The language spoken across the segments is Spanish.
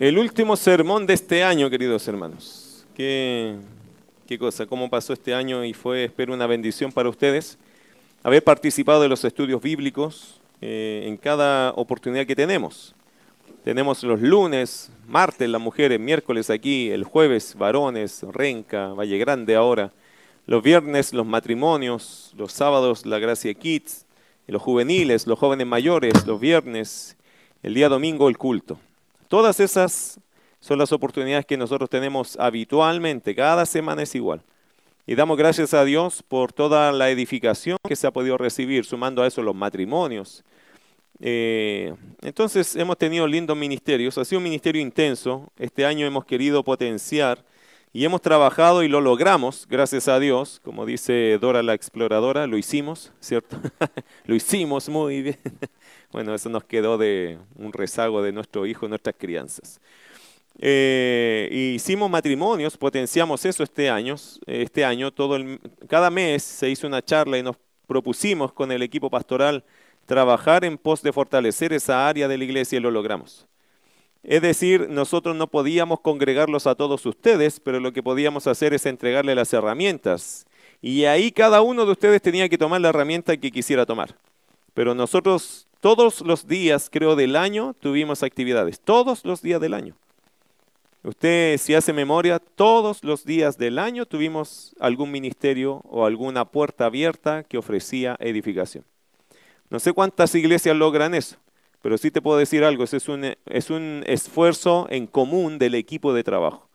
El último sermón de este año, queridos hermanos. ¿Qué, cosa? ¿Cómo pasó este año? Y fue, espero, una bendición para ustedes haber participado de los estudios bíblicos eh, en cada oportunidad que tenemos. Tenemos los lunes, martes las mujeres, miércoles aquí, el jueves varones, Renca, Valle Grande ahora, los viernes los matrimonios, los sábados la Gracia Kids, los juveniles, los jóvenes mayores, los viernes, el día domingo el culto. Todas esas son las oportunidades que nosotros tenemos habitualmente, cada semana es igual. Y damos gracias a Dios por toda la edificación que se ha podido recibir, sumando a eso los matrimonios. Eh, entonces hemos tenido lindos ministerios, ha sido un ministerio intenso, este año hemos querido potenciar y hemos trabajado y lo logramos, gracias a Dios, como dice Dora la exploradora, lo hicimos, ¿cierto? lo hicimos muy bien. Bueno, eso nos quedó de un rezago de nuestro hijo, nuestras crianzas. Eh, hicimos matrimonios, potenciamos eso este año. Este año todo cada mes se hizo una charla y nos propusimos con el equipo pastoral trabajar en pos de fortalecer esa área de la iglesia y lo logramos. Es decir, nosotros no podíamos congregarlos a todos ustedes, pero lo que podíamos hacer es entregarle las herramientas. Y ahí cada uno de ustedes tenía que tomar la herramienta que quisiera tomar. Pero nosotros todos los días, creo, del año tuvimos actividades. Todos los días del año. Usted, si hace memoria, todos los días del año tuvimos algún ministerio o alguna puerta abierta que ofrecía edificación. No sé cuántas iglesias logran eso. Pero sí te puedo decir algo, es un, es un esfuerzo en común del equipo de trabajo.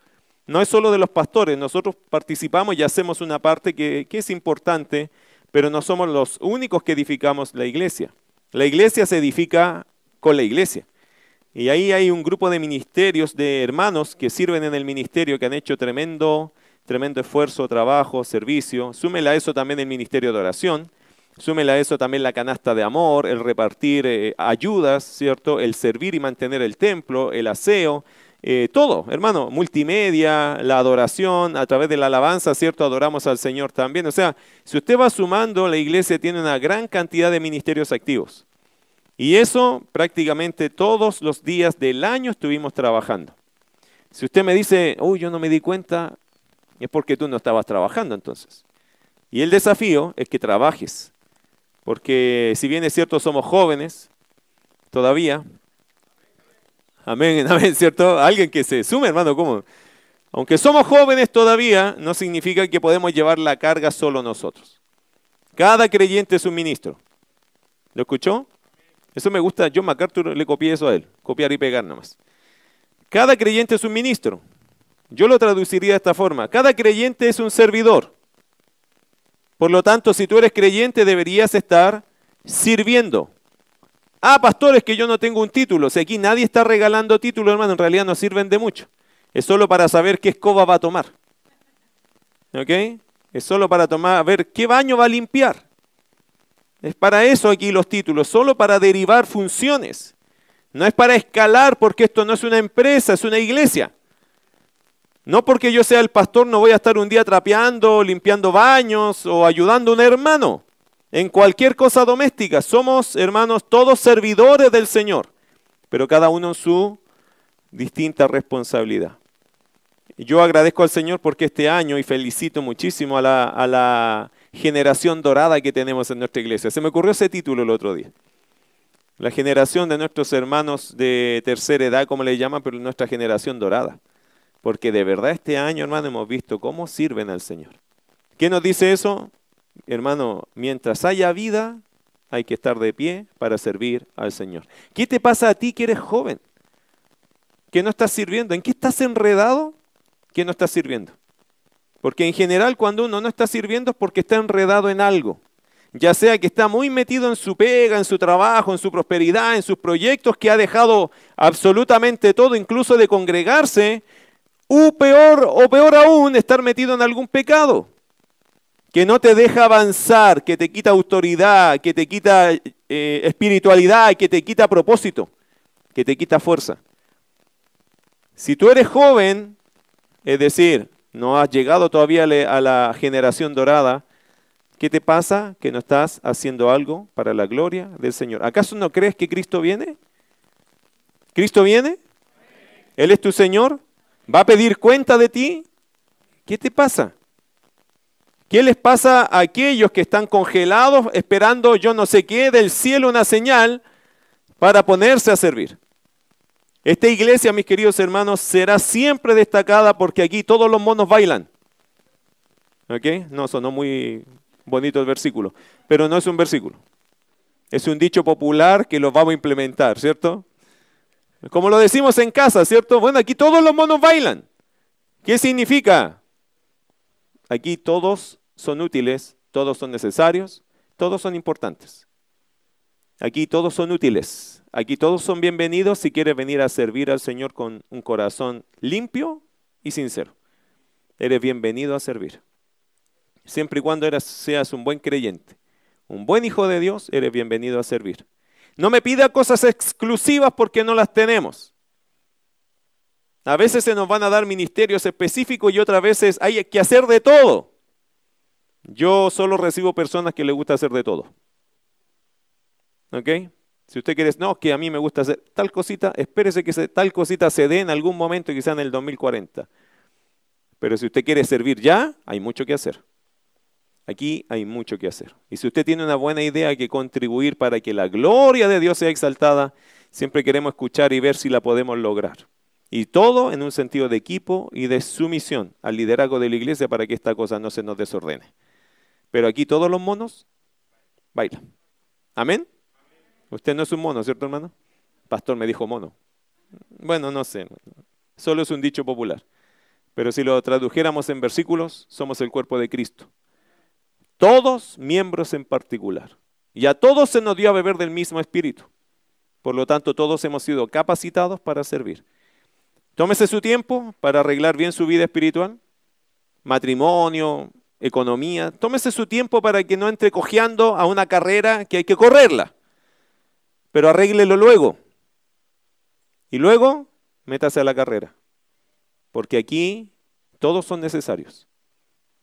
No es solo de los pastores, nosotros participamos y hacemos una parte que, que es importante, pero no somos los únicos que edificamos la iglesia. La iglesia se edifica con la iglesia. Y ahí hay un grupo de ministerios, de hermanos que sirven en el ministerio, que han hecho tremendo, tremendo esfuerzo, trabajo, servicio. Súmela a eso también el ministerio de oración. Súmela a eso también la canasta de amor, el repartir eh, ayudas, ¿cierto? El servir y mantener el templo, el aseo, eh, todo, hermano, multimedia, la adoración, a través de la alabanza, ¿cierto? Adoramos al Señor también. O sea, si usted va sumando, la iglesia tiene una gran cantidad de ministerios activos. Y eso prácticamente todos los días del año estuvimos trabajando. Si usted me dice, uy, yo no me di cuenta, es porque tú no estabas trabajando entonces. Y el desafío es que trabajes, porque si bien es cierto somos jóvenes todavía, amén, amén, ¿cierto? Alguien que se sume, hermano, ¿cómo? Aunque somos jóvenes todavía, no significa que podemos llevar la carga solo nosotros. Cada creyente es un ministro. ¿Lo escuchó? Eso me gusta, John MacArthur le copié eso a él, copiar y pegar nomás. Cada creyente es un ministro. Yo lo traduciría de esta forma. Cada creyente es un servidor. Por lo tanto, si tú eres creyente, deberías estar sirviendo. Ah, pastores, que yo no tengo un título. Si aquí nadie está regalando títulos, hermano, en realidad no sirven de mucho. Es solo para saber qué escoba va a tomar. ¿Ok? Es solo para tomar, a ver qué baño va a limpiar. Es para eso aquí los títulos, solo para derivar funciones. No es para escalar porque esto no es una empresa, es una iglesia. No porque yo sea el pastor no voy a estar un día trapeando, limpiando baños o ayudando a un hermano en cualquier cosa doméstica. Somos, hermanos, todos servidores del Señor, pero cada uno en su distinta responsabilidad. Yo agradezco al Señor porque este año y felicito muchísimo a la, a la generación dorada que tenemos en nuestra iglesia. Se me ocurrió ese título el otro día. La generación de nuestros hermanos de tercera edad, como le llaman, pero nuestra generación dorada. Porque de verdad este año, hermano, hemos visto cómo sirven al Señor. ¿Qué nos dice eso? Hermano, mientras haya vida, hay que estar de pie para servir al Señor. ¿Qué te pasa a ti que eres joven? Que no estás sirviendo. ¿En qué estás enredado? Que no estás sirviendo. Porque en general cuando uno no está sirviendo es porque está enredado en algo. Ya sea que está muy metido en su pega, en su trabajo, en su prosperidad, en sus proyectos, que ha dejado absolutamente todo, incluso de congregarse, o peor, o peor aún, estar metido en algún pecado que no te deja avanzar, que te quita autoridad, que te quita eh, espiritualidad, que te quita propósito, que te quita fuerza. Si tú eres joven, es decir, no has llegado todavía a la generación dorada, ¿qué te pasa? Que no estás haciendo algo para la gloria del Señor. ¿Acaso no crees que Cristo viene? ¿Cristo viene? ¿Él es tu Señor? ¿Va a pedir cuenta de ti? ¿Qué te pasa? ¿Qué les pasa a aquellos que están congelados esperando yo no sé qué del cielo una señal para ponerse a servir? Esta iglesia, mis queridos hermanos, será siempre destacada porque aquí todos los monos bailan. ¿Ok? No, sonó muy bonito el versículo, pero no es un versículo. Es un dicho popular que lo vamos a implementar, ¿cierto? Como lo decimos en casa, ¿cierto? Bueno, aquí todos los monos bailan. ¿Qué significa? Aquí todos son útiles, todos son necesarios, todos son importantes. Aquí todos son útiles. Aquí todos son bienvenidos si quieres venir a servir al Señor con un corazón limpio y sincero. Eres bienvenido a servir. Siempre y cuando seas un buen creyente, un buen hijo de Dios, eres bienvenido a servir. No me pida cosas exclusivas porque no las tenemos. A veces se nos van a dar ministerios específicos y otras veces hay que hacer de todo. Yo solo recibo personas que les gusta hacer de todo. ¿Ok? Si usted quiere, no, que a mí me gusta hacer tal cosita, espérese que tal cosita se dé en algún momento, quizá en el 2040. Pero si usted quiere servir ya, hay mucho que hacer. Aquí hay mucho que hacer. Y si usted tiene una buena idea que contribuir para que la gloria de Dios sea exaltada, siempre queremos escuchar y ver si la podemos lograr. Y todo en un sentido de equipo y de sumisión al liderazgo de la iglesia para que esta cosa no se nos desordene. Pero aquí todos los monos bailan. Amén. Usted no es un mono, ¿cierto, hermano? Pastor me dijo mono. Bueno, no sé. Solo es un dicho popular. Pero si lo tradujéramos en versículos, somos el cuerpo de Cristo. Todos miembros en particular. Y a todos se nos dio a beber del mismo espíritu. Por lo tanto, todos hemos sido capacitados para servir. Tómese su tiempo para arreglar bien su vida espiritual, matrimonio, economía. Tómese su tiempo para que no entre cojeando a una carrera que hay que correrla. Pero arréglelo luego. Y luego, métase a la carrera. Porque aquí todos son necesarios.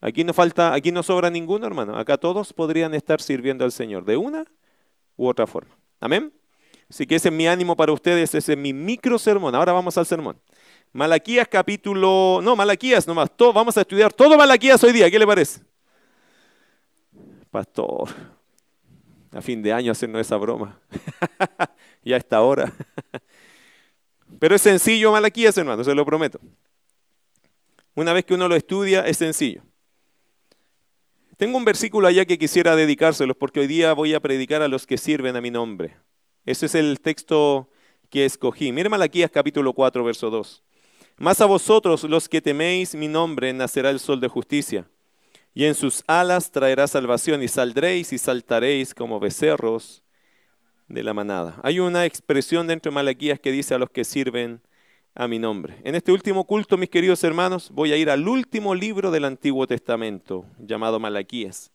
Aquí no falta, aquí no sobra ninguno, hermano. Acá todos podrían estar sirviendo al Señor de una u otra forma. Amén. Así que ese es mi ánimo para ustedes, ese es mi micro sermón. Ahora vamos al sermón. Malaquías capítulo, no, Malaquías nomás, todo, vamos a estudiar todo Malaquías hoy día, ¿qué le parece? Pastor, a fin de año hacernos esa broma, ya está ahora. Pero es sencillo Malaquías, hermano, se lo prometo. Una vez que uno lo estudia, es sencillo. Tengo un versículo allá que quisiera dedicárselos porque hoy día voy a predicar a los que sirven a mi nombre. Ese es el texto que escogí. Mire Malaquías capítulo 4, verso 2. Más a vosotros los que teméis mi nombre nacerá el sol de justicia, y en sus alas traerá salvación, y saldréis y saltaréis como becerros de la manada. Hay una expresión dentro de Malaquías que dice a los que sirven a mi nombre. En este último culto, mis queridos hermanos, voy a ir al último libro del Antiguo Testamento, llamado Malaquías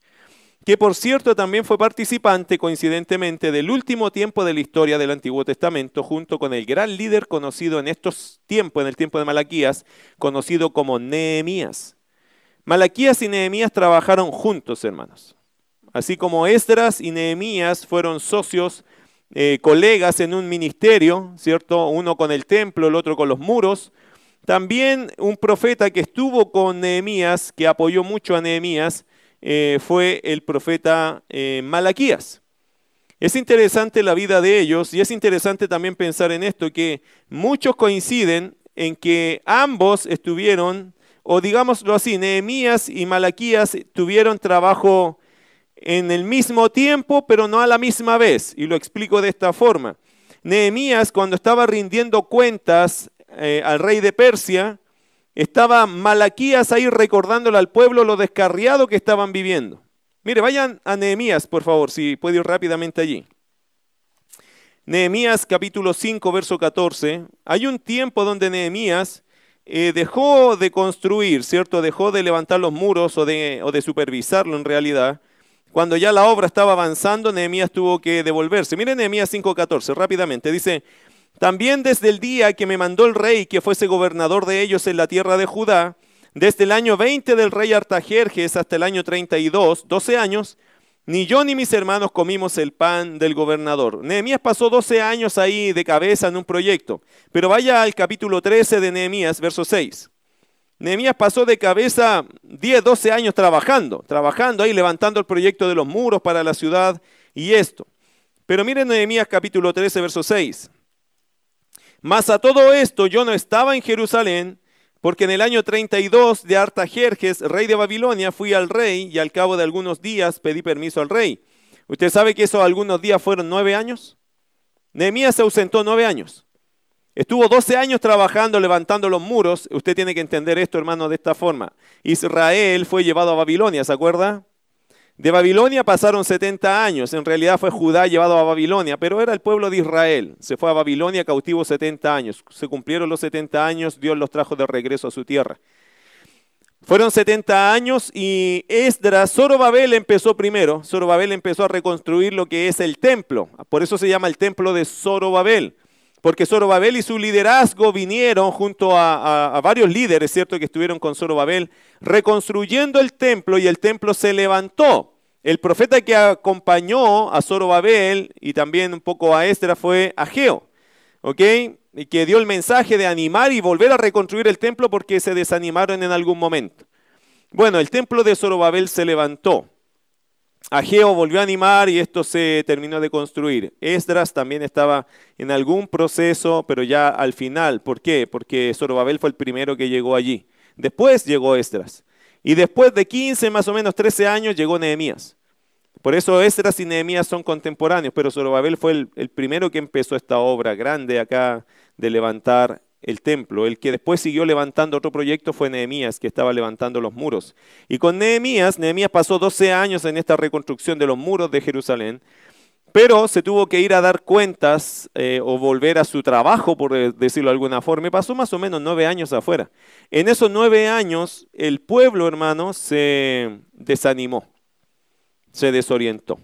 que por cierto también fue participante coincidentemente del último tiempo de la historia del Antiguo Testamento, junto con el gran líder conocido en estos tiempos, en el tiempo de Malaquías, conocido como Nehemías. Malaquías y Nehemías trabajaron juntos, hermanos. Así como Esdras y Nehemías fueron socios, eh, colegas en un ministerio, ¿cierto? Uno con el templo, el otro con los muros. También un profeta que estuvo con Nehemías, que apoyó mucho a Nehemías, eh, fue el profeta eh, Malaquías. Es interesante la vida de ellos y es interesante también pensar en esto, que muchos coinciden en que ambos estuvieron, o digámoslo así, Nehemías y Malaquías tuvieron trabajo en el mismo tiempo, pero no a la misma vez. Y lo explico de esta forma. Nehemías, cuando estaba rindiendo cuentas eh, al rey de Persia, estaba Malaquías ahí recordándole al pueblo lo descarriado que estaban viviendo. Mire, vayan a Nehemías, por favor, si puede ir rápidamente allí. Nehemías capítulo 5, verso 14. Hay un tiempo donde Nehemías eh, dejó de construir, ¿cierto? Dejó de levantar los muros o de, o de supervisarlo en realidad. Cuando ya la obra estaba avanzando, Nehemías tuvo que devolverse. Miren Nehemías 5.14, rápidamente. Dice, también desde el día que me mandó el rey que fuese gobernador de ellos en la tierra de Judá, desde el año 20 del rey Artajerjes hasta el año 32, 12 años, Ni yo ni mis hermanos comimos el pan del gobernador. Nehemías pasó 12 años ahí de cabeza en un proyecto. Pero vaya al capítulo 13 de Nehemías, verso 6. Nehemías pasó de cabeza 10, 12 años trabajando, trabajando ahí, levantando el proyecto de los muros para la ciudad y esto. Pero miren Nehemías capítulo 13, verso 6. Mas a todo esto yo no estaba en Jerusalén, porque en el año 32 de Artajerjes, rey de Babilonia, fui al rey y al cabo de algunos días pedí permiso al rey. ¿Usted sabe que esos algunos días fueron nueve años? Nehemías se ausentó nueve años. Estuvo 12 años trabajando, levantando los muros. Usted tiene que entender esto, hermano, de esta forma. Israel fue llevado a Babilonia, ¿se acuerda? De Babilonia pasaron 70 años, en realidad fue Judá llevado a Babilonia, pero era el pueblo de Israel. Se fue a Babilonia cautivo 70 años. Se cumplieron los 70 años, Dios los trajo de regreso a su tierra. Fueron 70 años y Esdras, Zorobabel empezó primero. Zorobabel empezó a reconstruir lo que es el templo. Por eso se llama el templo de Zorobabel. Porque Zorobabel y su liderazgo vinieron junto a, varios líderes, ¿cierto?, que estuvieron con Zorobabel, reconstruyendo el templo y el templo se levantó. El profeta que acompañó a Zorobabel y también un poco a Esdras fue Ageo, ¿ok? Y que dio el mensaje de animar y volver a reconstruir el templo porque se desanimaron en algún momento. Bueno, el templo de Zorobabel se levantó. Ageo volvió a animar y esto se terminó de construir. Esdras también estaba en algún proceso, pero ya al final. ¿Por qué? Porque Zorobabel fue el primero que llegó allí. Después llegó Esdras. Y después de 15, más o menos 13 años, llegó Nehemías. Por eso Esdras y Nehemías son contemporáneos, pero Zorobabel fue el, el primero que empezó esta obra grande acá de levantar el templo. El que después siguió levantando otro proyecto fue Nehemías, que estaba levantando los muros. Y con Nehemías, Nehemías pasó 12 años en esta reconstrucción de los muros de Jerusalén, pero se tuvo que ir a dar cuentas eh, o volver a su trabajo, por decirlo de alguna forma, y pasó más o menos nueve años afuera. En esos nueve años, el pueblo, hermano, se desanimó, se desorientó.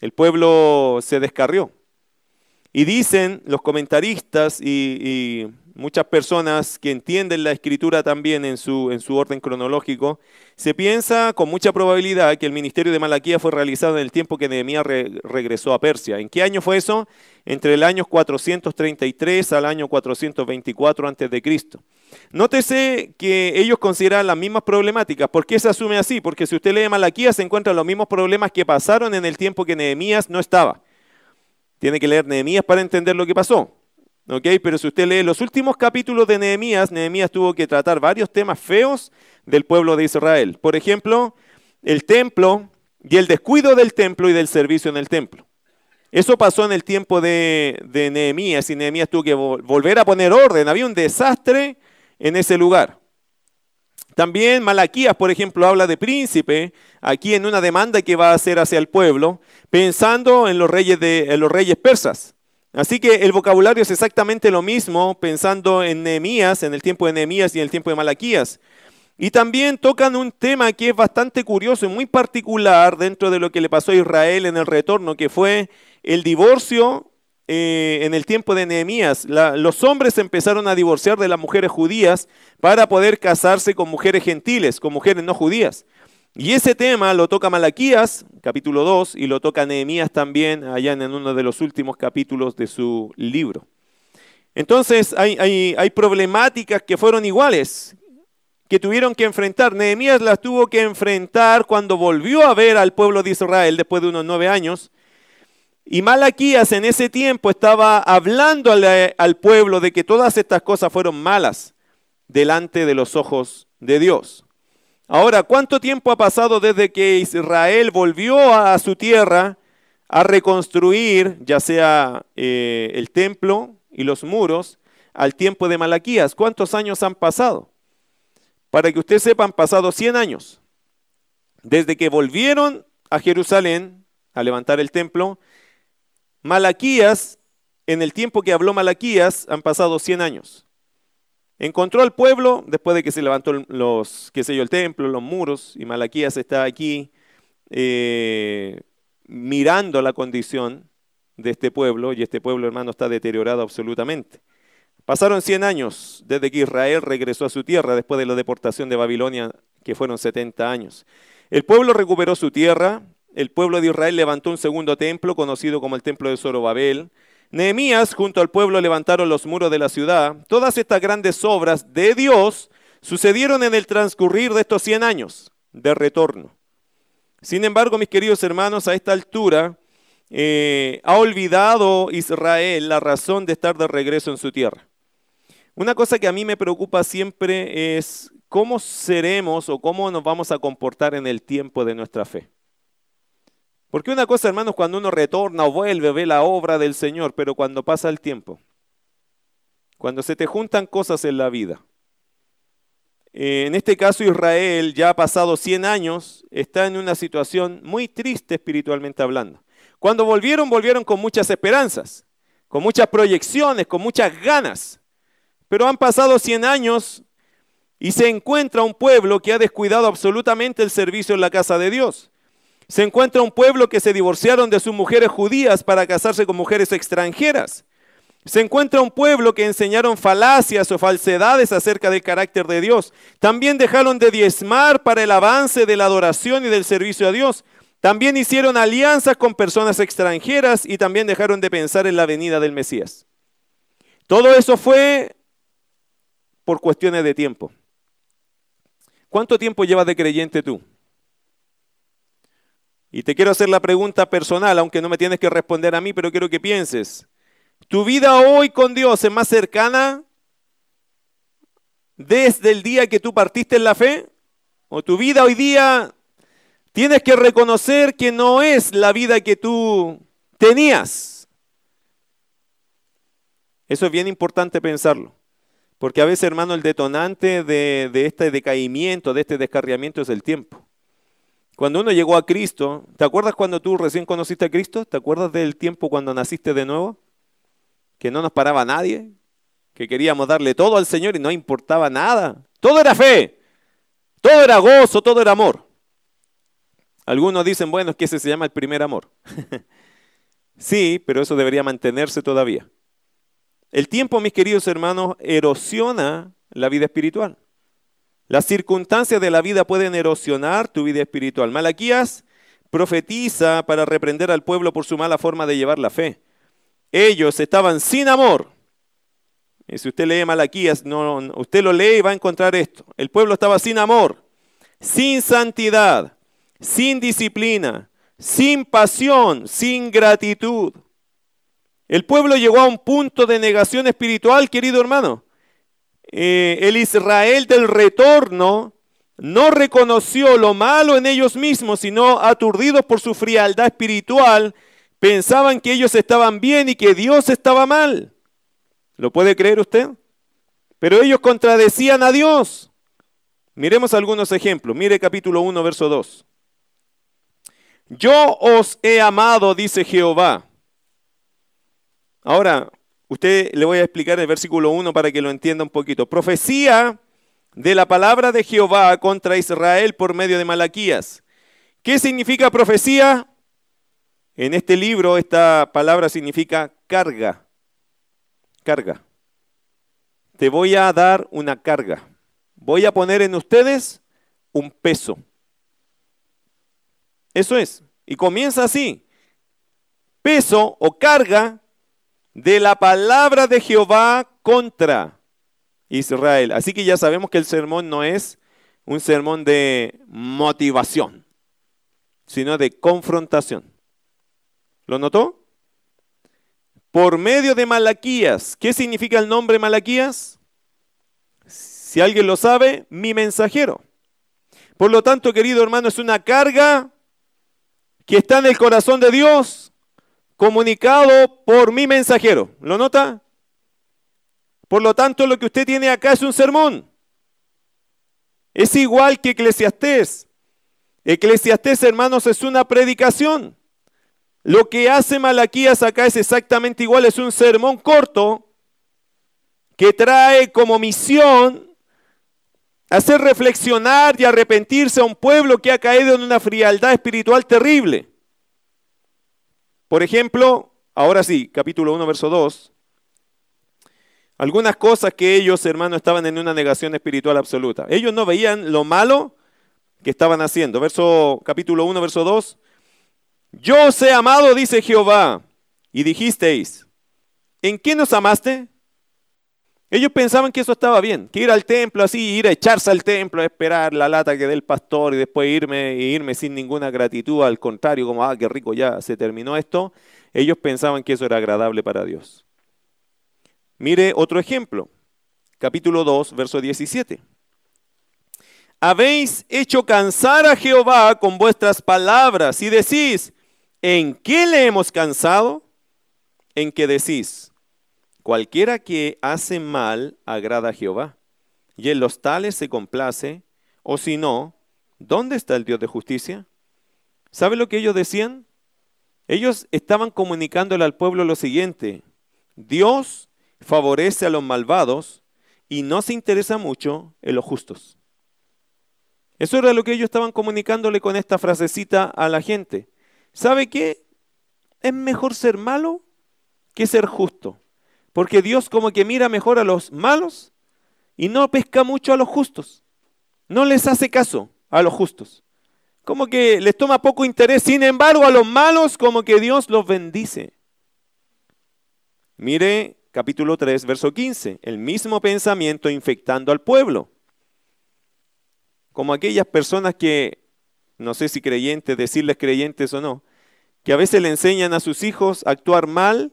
El pueblo se descarrió. Y dicen los comentaristas y, muchas personas que entienden la escritura también en su, en su orden cronológico, se piensa con mucha probabilidad que el ministerio de Malaquía fue realizado en el tiempo que Nehemías regresó a Persia. ¿En qué año fue eso? Entre el año 433 al año 424 a.C. Nótese que ellos consideran las mismas problemáticas. ¿Por qué se asume así? Porque si usted lee Malaquía se encuentran los mismos problemas que pasaron en el tiempo que Nehemías no estaba. Tiene que leer Nehemías para entender lo que pasó. ¿Ok? Pero si usted lee los últimos capítulos de Nehemías, Nehemías tuvo que tratar varios temas feos del pueblo de Israel. Por ejemplo, el templo y el descuido del templo y del servicio en el templo. Eso pasó en el tiempo de, de Nehemías y Nehemías tuvo que volver a poner orden. Había un desastre en ese lugar. También Malaquías, por ejemplo, habla de príncipe aquí en una demanda que va a hacer hacia el pueblo, pensando en los reyes, de, los reyes persas. Así que el vocabulario es exactamente lo mismo pensando en Nehemías, en el tiempo de Nehemías y en el tiempo de Malaquías. Y también tocan un tema que es bastante curioso y muy particular dentro de lo que le pasó a Israel en el retorno, que fue el divorcio eh, en el tiempo de Nehemías, los hombres empezaron a divorciar de las mujeres judías para poder casarse con mujeres gentiles, con mujeres no judías. Y ese tema lo toca Malaquías, capítulo 2, y lo toca Nehemías también, allá en uno de los últimos capítulos de su libro. Entonces hay, hay problemáticas que fueron iguales, que tuvieron que enfrentar. Nehemías las tuvo que enfrentar cuando volvió a ver al pueblo de Israel después de unos nueve años y Malaquías en ese tiempo estaba hablando al, pueblo de que todas estas cosas fueron malas delante de los ojos de Dios. Ahora, ¿cuánto tiempo ha pasado desde que Israel volvió a su tierra a reconstruir, ya sea eh, el templo y los muros, al tiempo de Malaquías? ¿Cuántos años han pasado? Para que ustedes sepan, han pasado 100 años. Desde que volvieron a Jerusalén a levantar el templo Malaquías, en el tiempo que habló Malaquías, han pasado 100 años. Encontró al pueblo después de que se levantó los, qué sé yo, el templo, los muros, y Malaquías está aquí eh, mirando la condición de este pueblo, y este pueblo, hermano, está deteriorado absolutamente. Pasaron 100 años desde que Israel regresó a su tierra después de la deportación de Babilonia, que fueron 70 años. El pueblo recuperó su tierra, el pueblo de Israel levantó un segundo templo conocido como el templo de Zorobabel. Nehemías junto al pueblo levantaron los muros de la ciudad. Todas estas grandes obras de Dios sucedieron en el transcurrir de estos 100 años de retorno. Sin embargo, mis queridos hermanos, a esta altura eh, ha olvidado Israel la razón de estar de regreso en su tierra. Una cosa que a mí me preocupa siempre es cómo seremos o cómo nos vamos a comportar en el tiempo de nuestra fe. Porque una cosa, hermanos, cuando uno retorna o vuelve, ve la obra del Señor, pero cuando pasa el tiempo, cuando se te juntan cosas en la vida, eh, en este caso Israel ya ha pasado 100 años, está en una situación muy triste espiritualmente hablando. Cuando volvieron, volvieron con muchas esperanzas, con muchas proyecciones, con muchas ganas. Pero han pasado 100 años y se encuentra un pueblo que ha descuidado absolutamente el servicio en la casa de Dios. Se encuentra un pueblo que se divorciaron de sus mujeres judías para casarse con mujeres extranjeras. Se encuentra un pueblo que enseñaron falacias o falsedades acerca del carácter de Dios. También dejaron de diezmar para el avance de la adoración y del servicio a Dios. También hicieron alianzas con personas extranjeras y también dejaron de pensar en la venida del Mesías. Todo eso fue por cuestiones de tiempo. ¿Cuánto tiempo llevas de creyente tú? Y te quiero hacer la pregunta personal, aunque no me tienes que responder a mí, pero quiero que pienses. ¿Tu vida hoy con Dios es más cercana desde el día que tú partiste en la fe? ¿O tu vida hoy día tienes que reconocer que no es la vida que tú tenías. Eso es bien importante pensarlo. Porque a veces, hermano, el detonante de, este decaimiento, de este descarriamiento es el tiempo. Cuando uno llegó a Cristo, ¿te acuerdas cuando tú recién conociste a Cristo? ¿Te acuerdas del tiempo cuando naciste de nuevo? Que no nos paraba nadie, que queríamos darle todo al Señor y no importaba nada. Todo era fe, todo era gozo, todo era amor. Algunos dicen, bueno, es que ese se llama el primer amor. sí, pero eso debería mantenerse todavía. El tiempo, mis queridos hermanos, erosiona la vida espiritual. Las circunstancias de la vida pueden erosionar tu vida espiritual. Malaquías profetiza para reprender al pueblo por su mala forma de llevar la fe. Ellos estaban sin amor. Y si usted lee Malaquías, no, usted lo lee y va a encontrar esto. El pueblo estaba sin amor, sin santidad, sin disciplina, sin pasión, sin gratitud. El pueblo llegó a un punto de negación espiritual, querido hermano. Eh, el Israel del retorno no reconoció lo malo en ellos mismos, sino aturdidos por su frialdad espiritual, pensaban que ellos estaban bien y que Dios estaba mal. ¿Lo puede creer usted? Pero ellos contradecían a Dios. Miremos algunos ejemplos. Mire capítulo 1, verso 2. Yo os he amado, dice Jehová. Ahora, usted le voy a explicar el versículo 1 para que lo entienda un poquito. Profecía de la palabra de Jehová contra Israel por medio de Malaquías. ¿Qué significa profecía? En este libro esta palabra significa carga. Carga. Te voy a dar una carga. Voy a poner en ustedes un peso. Eso es. Y comienza así. Peso o carga de la palabra de Jehová contra Israel. Así que ya sabemos que el sermón no es un sermón de motivación, sino de confrontación. ¿Lo notó? Por medio de Malaquías. ¿Qué significa el nombre Malaquías? Si alguien lo sabe, mi mensajero. Por lo tanto, querido hermano, es una carga que está en el corazón de Dios, comunicado por mi mensajero. ¿Lo nota? Por lo tanto, lo que usted tiene acá es un sermón. Es igual que Eclesiastés. Eclesiastés, hermanos, es una predicación. Lo que hace Malaquías acá es exactamente igual, es un sermón corto que trae como misión hacer reflexionar y arrepentirse a un pueblo que ha caído en una frialdad espiritual terrible. Por ejemplo, ahora sí, capítulo 1, verso 2. Algunas cosas que ellos, hermanos, estaban en una negación espiritual absoluta. Ellos no veían lo malo que estaban haciendo. Verso capítulo 1, verso 2. Yo os he amado, dice Jehová, y dijisteis, ¿en qué nos amaste? Ellos pensaban que eso estaba bien, que ir al templo así, ir a echarse al templo, a esperar la lata que dé el pastor y después irme irme sin ninguna gratitud, al contrario, como, ah, qué rico, ya se terminó esto. Ellos pensaban que eso era agradable para Dios. Mire otro ejemplo, capítulo 2, verso 17. Habéis hecho cansar a Jehová con vuestras palabras y decís, ¿en qué le hemos cansado? En que decís, cualquiera que hace mal agrada a Jehová, y en los tales se complace, o si no, ¿dónde está el Dios de justicia? ¿Sabe lo que ellos decían? Ellos estaban comunicándole al pueblo lo siguiente, Dios favorece a los malvados y no se interesa mucho en los justos. Eso era lo que ellos estaban comunicándole con esta frasecita a la gente. ¿Sabe qué? Es mejor ser malo que ser justo. Porque Dios como que mira mejor a los malos y no pesca mucho a los justos. No les hace caso a los justos. Como que les toma poco interés. Sin embargo, a los malos como que Dios los bendice. Mire capítulo 3, verso 15. El mismo pensamiento infectando al pueblo como aquellas personas que, no sé si creyentes, decirles creyentes o no, que a veces le enseñan a sus hijos a actuar mal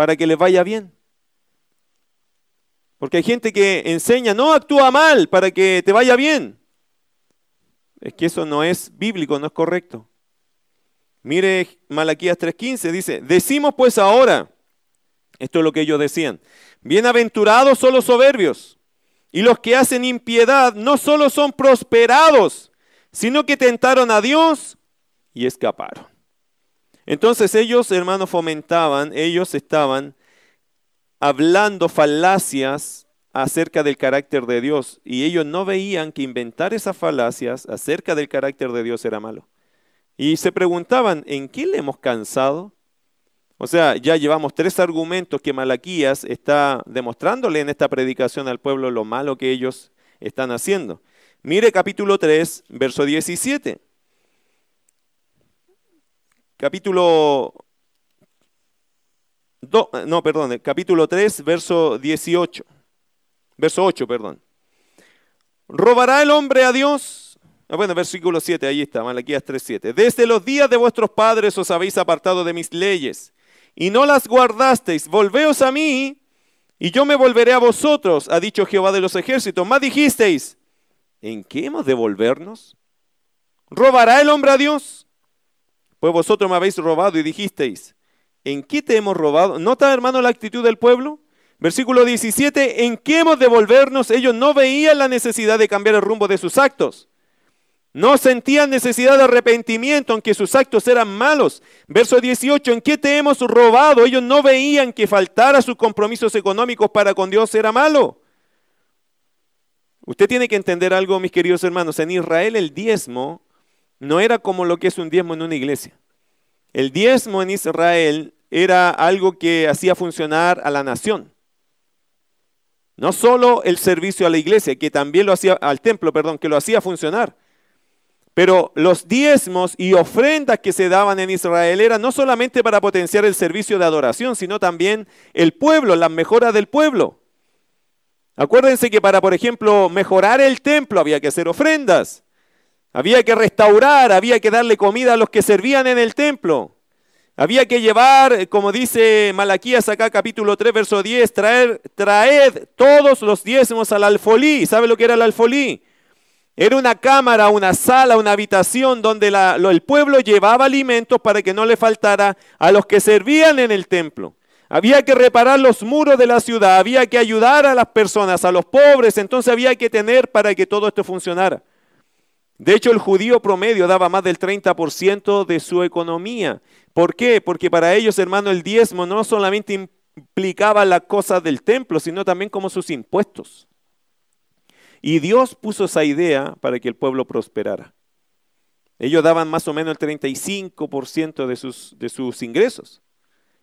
para que les vaya bien. Porque hay gente que enseña, no actúa mal para que te vaya bien. Es que eso no es bíblico, no es correcto. Mire Malaquías 3:15, dice, decimos pues ahora, esto es lo que ellos decían, bienaventurados son los soberbios, y los que hacen impiedad no solo son prosperados, sino que tentaron a Dios y escaparon. Entonces ellos, hermanos, fomentaban, ellos estaban hablando falacias acerca del carácter de Dios y ellos no veían que inventar esas falacias acerca del carácter de Dios era malo. Y se preguntaban, ¿en qué le hemos cansado? O sea, ya llevamos tres argumentos que Malaquías está demostrándole en esta predicación al pueblo lo malo que ellos están haciendo. Mire capítulo 3, verso 17. Capítulo no, perdón, capítulo 3, verso 18. Verso 8, perdón. ¿Robará el hombre a Dios? Ah, bueno, versículo 7, ahí está, Malaquías 3, 7. Desde los días de vuestros padres os habéis apartado de mis leyes y no las guardasteis, volveos a mí, y yo me volveré a vosotros, ha dicho Jehová de los ejércitos. Más dijisteis, ¿en qué hemos de volvernos? ¿Robará el hombre a Dios? Pues vosotros me habéis robado y dijisteis, ¿en qué te hemos robado? ¿Nota, hermano, la actitud del pueblo? Versículo 17, ¿en qué hemos de volvernos? Ellos no veían la necesidad de cambiar el rumbo de sus actos. No sentían necesidad de arrepentimiento, aunque sus actos eran malos. Verso 18, ¿en qué te hemos robado? Ellos no veían que faltar a sus compromisos económicos para con Dios era malo. Usted tiene que entender algo, mis queridos hermanos. En Israel el diezmo no era como lo que es un diezmo en una iglesia. El diezmo en Israel era algo que hacía funcionar a la nación. No solo el servicio a la iglesia, que también lo hacía, al templo, perdón, que lo hacía funcionar pero los diezmos y ofrendas que se daban en Israel eran no solamente para potenciar el servicio de adoración, sino también el pueblo, las mejoras del pueblo. Acuérdense que para, por ejemplo, mejorar el templo había que hacer ofrendas, había que restaurar, había que darle comida a los que servían en el templo. Había que llevar, como dice Malaquías acá capítulo 3, verso 10, traer, traed todos los diezmos al alfolí. ¿Sabe lo que era el alfolí? Era una cámara, una sala, una habitación donde el pueblo llevaba alimentos para que no le faltara a los que servían en el templo. Había que reparar los muros de la ciudad, había que ayudar a las personas, a los pobres, entonces había que tener para que todo esto funcionara. De hecho, el judío promedio daba más del 30% de su economía. ¿Por qué? Porque para ellos, hermano, el diezmo no solamente implicaba las cosas del templo, sino también como sus impuestos. Y Dios puso esa idea para que el pueblo prosperara. Ellos daban más o menos el 35% de sus, de sus ingresos.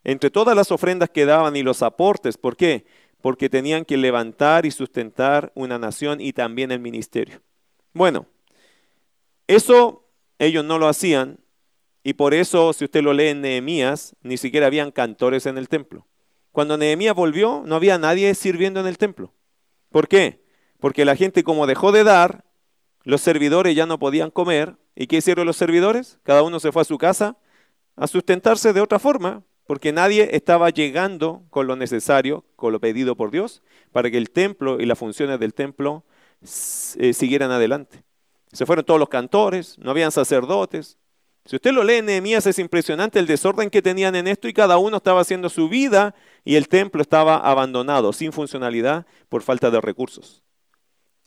Entre todas las ofrendas que daban y los aportes, ¿por qué? Porque tenían que levantar y sustentar una nación y también el ministerio. Bueno, eso ellos no lo hacían Y por eso, si usted lo lee en Nehemías, ni siquiera habían cantores en el templo. Cuando Nehemías volvió, no había nadie sirviendo en el templo. ¿Por qué? Porque la gente como dejó de dar, los servidores ya no podían comer. ¿Y qué hicieron los servidores? Cada uno se fue a su casa a sustentarse de otra forma, porque nadie estaba llegando con lo necesario, con lo pedido por Dios, para que el templo y las funciones del templo eh, siguieran adelante. Se fueron todos los cantores, no habían sacerdotes. Si usted lo lee en Nehemías es impresionante el desorden que tenían en esto y cada uno estaba haciendo su vida y el templo estaba abandonado, sin funcionalidad por falta de recursos.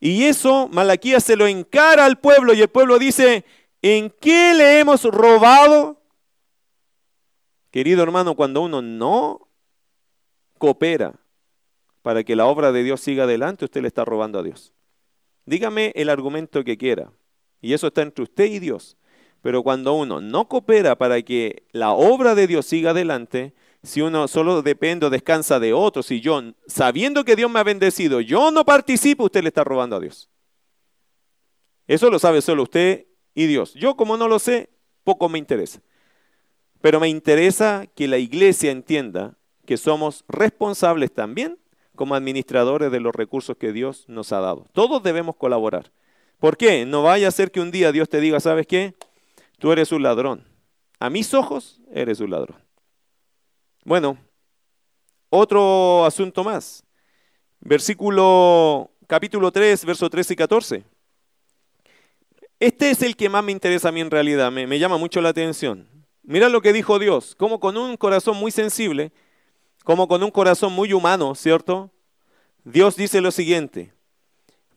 Y eso Malaquías se lo encara al pueblo y el pueblo dice, ¿en qué le hemos robado? Querido hermano, cuando uno no coopera para que la obra de Dios siga adelante, usted le está robando a Dios. Dígame el argumento que quiera. Y eso está entre usted y Dios. Pero cuando uno no coopera para que la obra de Dios siga adelante, si uno solo depende o descansa de otros, y yo, sabiendo que Dios me ha bendecido, yo no participo, usted le está robando a Dios. Eso lo sabe solo usted y Dios. Yo como no lo sé, poco me interesa. Pero me interesa que la iglesia entienda que somos responsables también como administradores de los recursos que Dios nos ha dado. Todos debemos colaborar. ¿Por qué? No vaya a ser que un día Dios te diga, ¿sabes qué? Tú eres un ladrón. A mis ojos eres un ladrón. Bueno, otro asunto más. Versículo capítulo 3, verso 13 y 14. Este es el que más me interesa a mí en realidad, me, me llama mucho la atención. Mira lo que dijo Dios, como con un corazón muy sensible, como con un corazón muy humano, ¿cierto? Dios dice lo siguiente,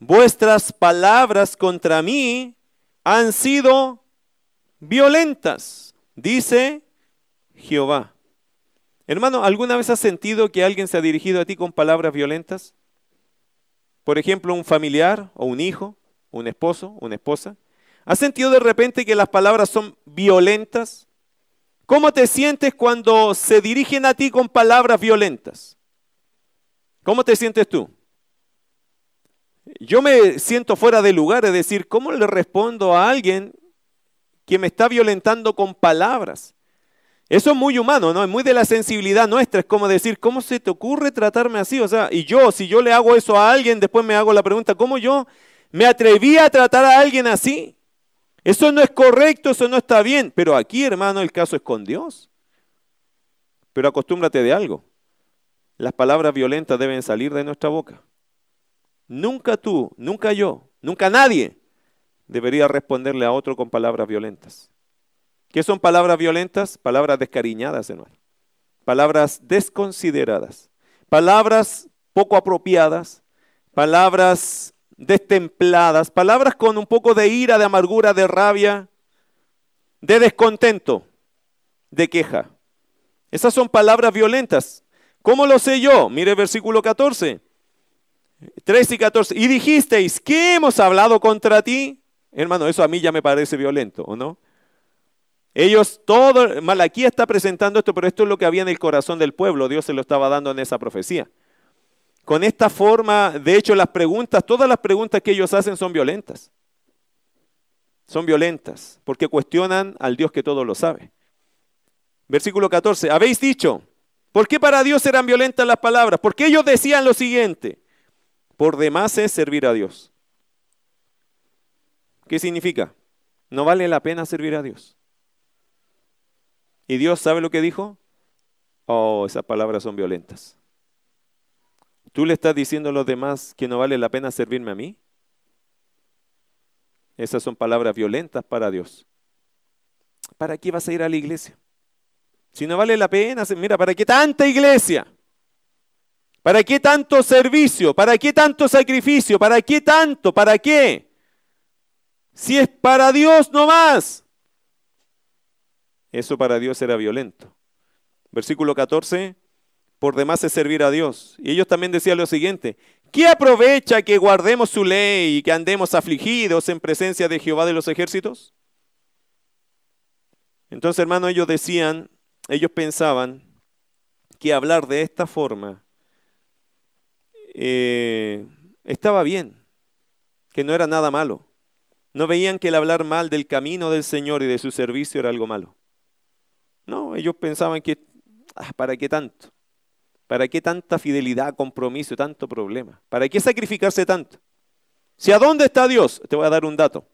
vuestras palabras contra mí han sido violentas, dice Jehová. Hermano, ¿alguna vez has sentido que alguien se ha dirigido a ti con palabras violentas? Por ejemplo, un familiar o un hijo, un esposo, una esposa. ¿Has sentido de repente que las palabras son violentas? ¿Cómo te sientes cuando se dirigen a ti con palabras violentas? ¿Cómo te sientes tú? Yo me siento fuera de lugar, es decir, ¿cómo le respondo a alguien que me está violentando con palabras? Eso es muy humano, ¿no? Es muy de la sensibilidad nuestra. Es como decir, ¿cómo se te ocurre tratarme así? O sea, y yo, si yo le hago eso a alguien, después me hago la pregunta, ¿cómo yo me atreví a tratar a alguien así? Eso no es correcto, eso no está bien. Pero aquí, hermano, el caso es con Dios. Pero acostúmbrate de algo. Las palabras violentas deben salir de nuestra boca. Nunca tú, nunca yo, nunca nadie debería responderle a otro con palabras violentas. ¿Qué son palabras violentas? Palabras descariñadas, hermano. Palabras desconsideradas. Palabras poco apropiadas. Palabras destempladas. Palabras con un poco de ira, de amargura, de rabia, de descontento, de queja. Esas son palabras violentas. ¿Cómo lo sé yo? Mire el versículo 14. 13 y 14. Y dijisteis, ¿qué hemos hablado contra ti? Hermano, eso a mí ya me parece violento, ¿o no? Ellos, todo, Malaquía está presentando esto, pero esto es lo que había en el corazón del pueblo, Dios se lo estaba dando en esa profecía. Con esta forma, de hecho, las preguntas, todas las preguntas que ellos hacen son violentas. Son violentas, porque cuestionan al Dios que todo lo sabe. Versículo 14, habéis dicho, ¿por qué para Dios eran violentas las palabras? Porque ellos decían lo siguiente, por demás es servir a Dios. ¿Qué significa? No vale la pena servir a Dios. ¿Y Dios sabe lo que dijo? Oh, esas palabras son violentas. ¿Tú le estás diciendo a los demás que no vale la pena servirme a mí? Esas son palabras violentas para Dios. ¿Para qué vas a ir a la iglesia? Si no vale la pena, mira, ¿para qué tanta iglesia? ¿Para qué tanto servicio? ¿Para qué tanto sacrificio? ¿Para qué tanto? ¿Para qué? Si es para Dios no más. Eso para Dios era violento. Versículo 14, por demás es servir a Dios. Y ellos también decían lo siguiente, ¿qué aprovecha que guardemos su ley y que andemos afligidos en presencia de Jehová de los ejércitos? Entonces, hermano, ellos decían, ellos pensaban que hablar de esta forma eh, estaba bien, que no era nada malo. No veían que el hablar mal del camino del Señor y de su servicio era algo malo. No, ellos pensaban que, ah, ¿para qué tanto? ¿Para qué tanta fidelidad, compromiso, tanto problema? ¿Para qué sacrificarse tanto? Si a dónde está Dios, te voy a dar un dato.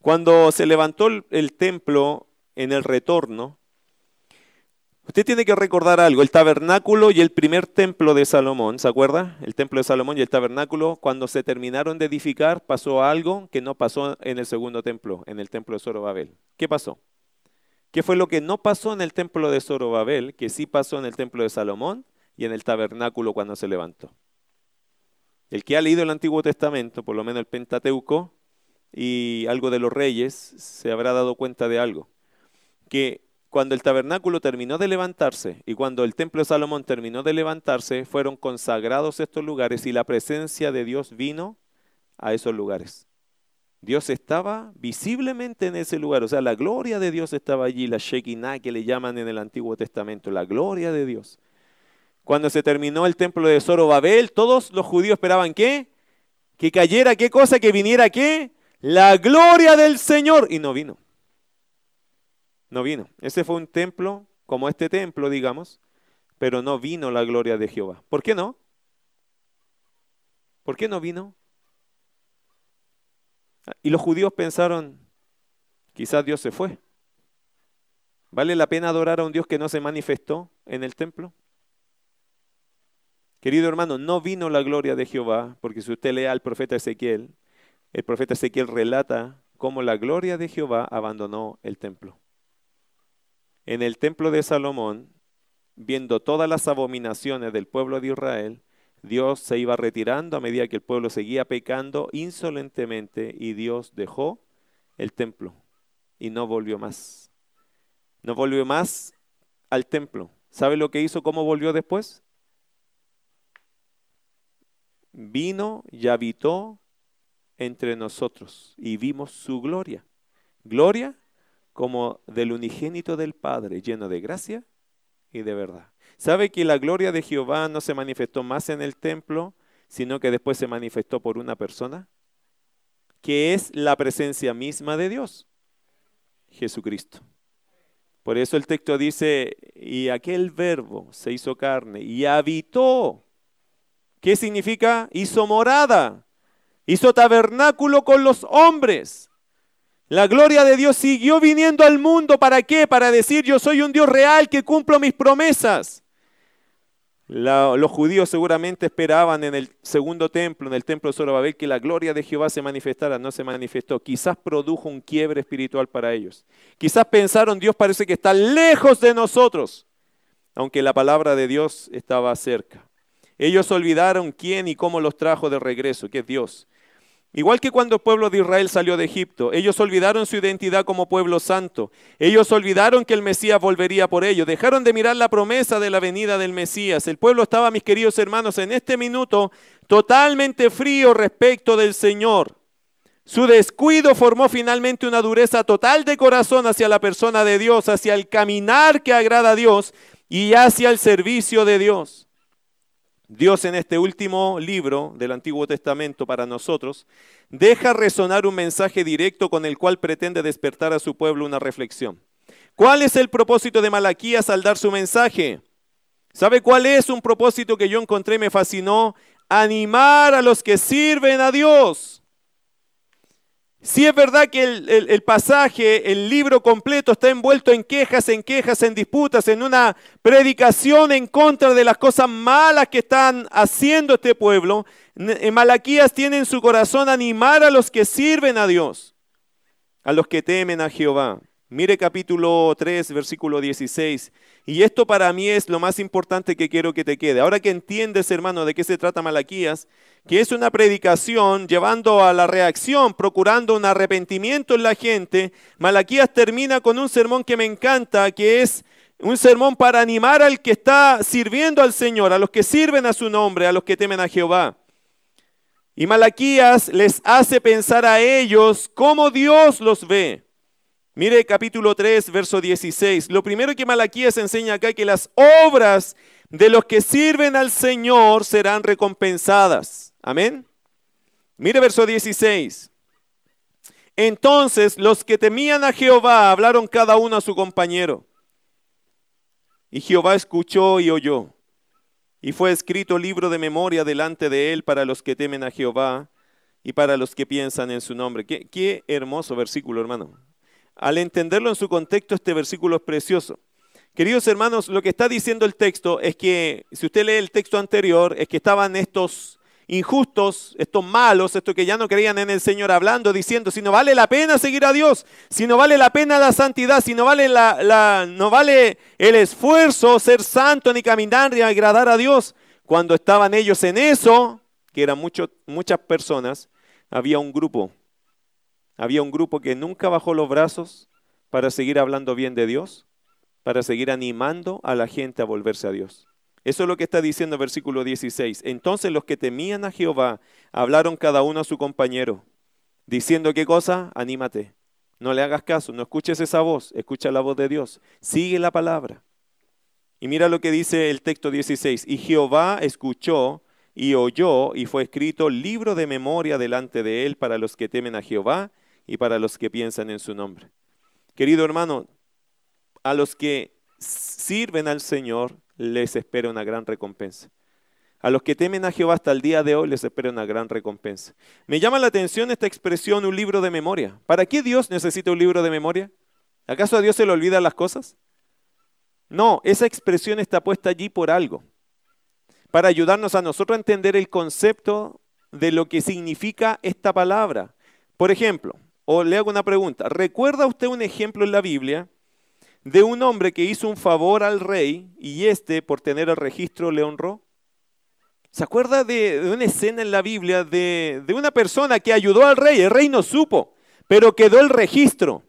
Cuando se levantó el templo en el retorno, Usted tiene que recordar algo, el tabernáculo y el primer templo de Salomón, ¿se acuerda? El templo de Salomón y el tabernáculo, cuando se terminaron de edificar, pasó algo que no pasó en el segundo templo, en el templo de Zorobabel. ¿Qué pasó? ¿Qué fue lo que no pasó en el templo de Zorobabel, que sí pasó en el templo de Salomón y en el tabernáculo cuando se levantó? El que ha leído el Antiguo Testamento, por lo menos el Pentateuco y algo de los reyes, se habrá dado cuenta de algo. Que cuando el tabernáculo terminó de levantarse y cuando el templo de Salomón terminó de levantarse, fueron consagrados estos lugares y la presencia de Dios vino a esos lugares. Dios estaba visiblemente en ese lugar, o sea, la gloria de Dios estaba allí, la Shekinah que le llaman en el Antiguo Testamento, la gloria de Dios. Cuando se terminó el templo de Zorobabel, todos los judíos esperaban qué? Que cayera qué cosa, que viniera qué? La gloria del Señor y no vino no vino. Ese fue un templo como este templo, digamos, pero no vino la gloria de Jehová. ¿Por qué no? ¿Por qué no vino? Y los judíos pensaron, quizás Dios se fue. ¿Vale la pena adorar a un Dios que no se manifestó en el templo? Querido hermano, no vino la gloria de Jehová, porque si usted lee al profeta Ezequiel, el profeta Ezequiel relata cómo la gloria de Jehová abandonó el templo en el templo de Salomón, viendo todas las abominaciones del pueblo de Israel, Dios se iba retirando a medida que el pueblo seguía pecando insolentemente y Dios dejó el templo y no volvió más. No volvió más al templo. ¿Sabe lo que hizo? ¿Cómo volvió después? Vino y habitó entre nosotros y vimos su gloria. Gloria como del unigénito del Padre, lleno de gracia y de verdad. ¿Sabe que la gloria de Jehová no se manifestó más en el templo, sino que después se manifestó por una persona? Que es la presencia misma de Dios, Jesucristo. Por eso el texto dice, y aquel verbo se hizo carne y habitó. ¿Qué significa? Hizo morada, hizo tabernáculo con los hombres. La gloria de Dios siguió viniendo al mundo. ¿Para qué? Para decir yo soy un Dios real que cumplo mis promesas. los judíos seguramente esperaban en el segundo templo, en el templo de Zorobabel, que la gloria de Jehová se manifestara. No se manifestó. Quizás produjo un quiebre espiritual para ellos. Quizás pensaron, Dios parece que está lejos de nosotros, aunque la palabra de Dios estaba cerca. Ellos olvidaron quién y cómo los trajo de regreso, que es Dios. Igual que cuando el pueblo de Israel salió de Egipto, ellos olvidaron su identidad como pueblo santo. Ellos olvidaron que el Mesías volvería por ellos. Dejaron de mirar la promesa de la venida del Mesías. El pueblo estaba, mis queridos hermanos, en este minuto totalmente frío respecto del Señor. Su descuido formó finalmente una dureza total de corazón hacia la persona de Dios, hacia el caminar que agrada a Dios y hacia el servicio de Dios. Dios en este último libro del Antiguo Testamento para nosotros deja resonar un mensaje directo con el cual pretende despertar a su pueblo una reflexión. ¿Cuál es el propósito de Malaquías al dar su mensaje? ¿Sabe cuál es un propósito que yo encontré me fascinó? Animar a los que sirven a Dios. Si es verdad que el, pasaje, el libro completo está envuelto en quejas, en quejas, en disputas, en una predicación en contra de las cosas malas que están haciendo este pueblo. En Malaquías tiene en su corazón animar a los que sirven a Dios, a los que temen a Jehová. Mire capítulo 3, versículo 16. Y esto para mí es lo más importante que quiero que te quede. Ahora que entiendes, hermano, de qué se trata Malaquías, que es una predicación llevando a la reacción, procurando un arrepentimiento en la gente, Malaquías termina con un sermón que me encanta, que es un sermón para animar al que está sirviendo al Señor, a los que sirven a su nombre, a los que temen a Jehová. Y Malaquías les hace pensar a ellos cómo Dios los ve. Mire capítulo 3, verso 16. Lo primero que Malaquías enseña acá es que las obras de los que sirven al Señor serán recompensadas. Amén. Mire verso 16. Entonces los que temían a Jehová hablaron cada uno a su compañero. Y Jehová escuchó y oyó. Y fue escrito libro de memoria delante de él para los que temen a Jehová y para los que piensan en su nombre. Qué, qué hermoso versículo, hermano. Al entenderlo en su contexto, este versículo es precioso. Queridos hermanos, lo que está diciendo el texto es que, si usted lee el texto anterior, es que estaban estos injustos, estos malos, estos que ya no creían en el Señor, hablando, diciendo, si no vale la pena seguir a Dios, si no vale la pena la santidad, si no vale, la, no vale el esfuerzo ser santo, ni caminar, ni agradar a Dios. Cuando estaban ellos en eso, que eran muchas personas, había un grupo, había un grupo que nunca bajó los brazos para seguir hablando bien de Dios, para seguir animando a la gente a volverse a Dios. Eso es lo que está diciendo el versículo 16. Entonces los que temían a Jehová hablaron cada uno a su compañero, diciendo qué cosa, anímate, no le hagas caso, no escuches esa voz, escucha la voz de Dios, sigue la palabra. Y mira lo que dice el texto 16. Y Jehová escuchó y oyó y fue escrito libro de memoria delante de él para los que temen a Jehová y para los que piensan en su nombre. Querido hermano, a los que sirven al Señor, les espera una gran recompensa. A los que temen a Jehová hasta el día de hoy les espera una gran recompensa. Me llama la atención esta expresión, un libro de memoria. ¿Para qué Dios necesita un libro de memoria? ¿Acaso a Dios se le olvidan las cosas? No, esa expresión está puesta allí por algo, para ayudarnos a nosotros a entender el concepto de lo que significa esta palabra. Por ejemplo, o le hago una pregunta, ¿recuerda usted un ejemplo en la Biblia de un hombre que hizo un favor al rey y éste, por tener el registro, le honró? ¿Se acuerda de, una escena en la Biblia de, una persona que ayudó al rey? El rey no supo, pero quedó el registro.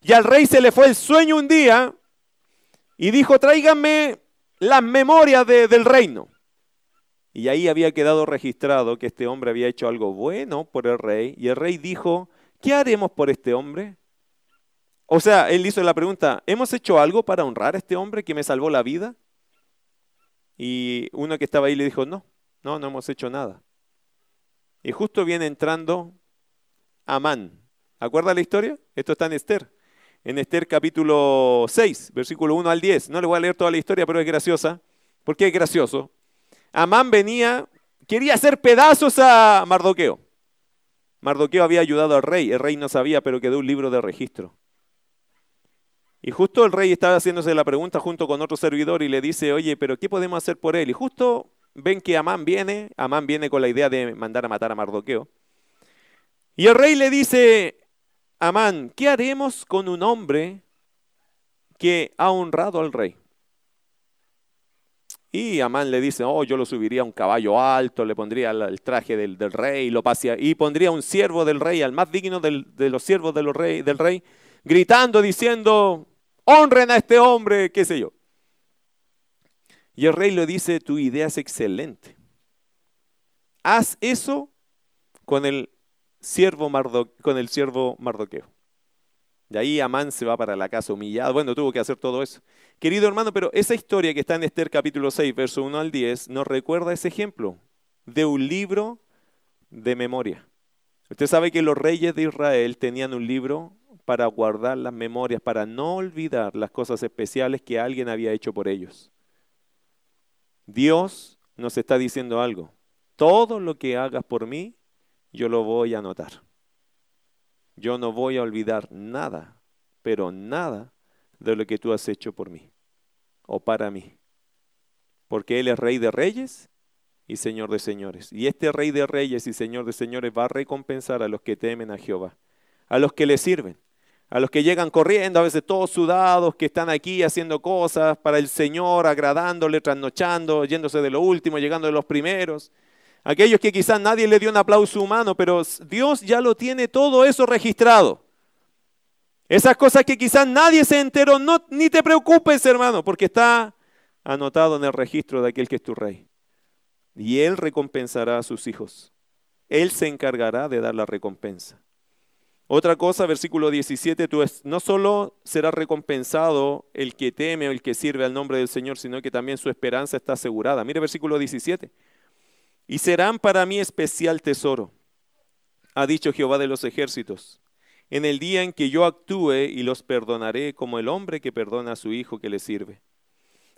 Y al rey se le fue el sueño un día y dijo, tráiganme las memorias del reino. Y ahí había quedado registrado que este hombre había hecho algo bueno por el rey. Y el rey dijo, ¿qué haremos por este hombre? O sea, él hizo la pregunta, ¿hemos hecho algo para honrar a este hombre que me salvó la vida? Y uno que estaba ahí le dijo, no, no, no hemos hecho nada. Y justo viene entrando Amán. ¿Acuerda la historia? Esto está en Esther. En Esther capítulo 6, versículo 1 al 10. No le voy a leer toda la historia, pero es graciosa. ¿Por qué es gracioso? Amán venía, quería hacer pedazos a Mardoqueo. Mardoqueo había ayudado al rey, el rey no sabía, pero quedó un libro de registro. Y justo el rey estaba haciéndose la pregunta junto con otro servidor y le dice, oye, pero ¿qué podemos hacer por él? Y justo ven que Amán viene, Amán viene con la idea de mandar a matar a Mardoqueo. Y el rey le dice, Amán, ¿qué haremos con un hombre que ha honrado al rey? Y Amán le dice, oh, yo lo subiría a un caballo alto, le pondría el traje del, rey, lo pasea, y pondría un siervo del rey, al más digno de los siervos del rey, gritando, diciendo, honren a este hombre, qué sé yo. Y el rey le dice, tu idea es excelente. Haz eso con el siervo, con el siervo Mardoqueo. De ahí Amán se va para la casa humillado. Bueno, tuvo que hacer todo eso. Querido hermano, pero esa historia que está en Esther capítulo 6, verso 1 al 10, nos recuerda ese ejemplo de un libro de memoria. Usted sabe que los reyes de Israel tenían un libro para guardar las memorias, para no olvidar las cosas especiales que alguien había hecho por ellos. Dios nos está diciendo algo. Todo lo que hagas por mí, yo lo voy a anotar. Yo no voy a olvidar nada, pero nada de lo que tú has hecho por mí o para mí. Porque Él es Rey de Reyes y Señor de Señores. Y este Rey de Reyes y Señor de Señores va a recompensar a los que temen a Jehová, a los que le sirven a los que llegan corriendo, a veces todos sudados, que están aquí haciendo cosas para el Señor, agradándole, trasnochando, yéndose de lo último, llegando de los primeros. Aquellos que quizás nadie le dio un aplauso humano, pero Dios ya lo tiene todo eso registrado. Esas cosas que quizás nadie se enteró, no, ni te preocupes, hermano, porque está anotado en el registro de aquel que es tu rey. Y Él recompensará a sus hijos. Él se encargará de dar la recompensa. Otra cosa, versículo 17, tú no solo será recompensado el que teme o el que sirve al nombre del Señor, sino que también su esperanza está asegurada. Mire versículo 17. Y serán para mí especial tesoro, ha dicho Jehová de los ejércitos, en el día en que yo actúe y los perdonaré como el hombre que perdona a su hijo que le sirve.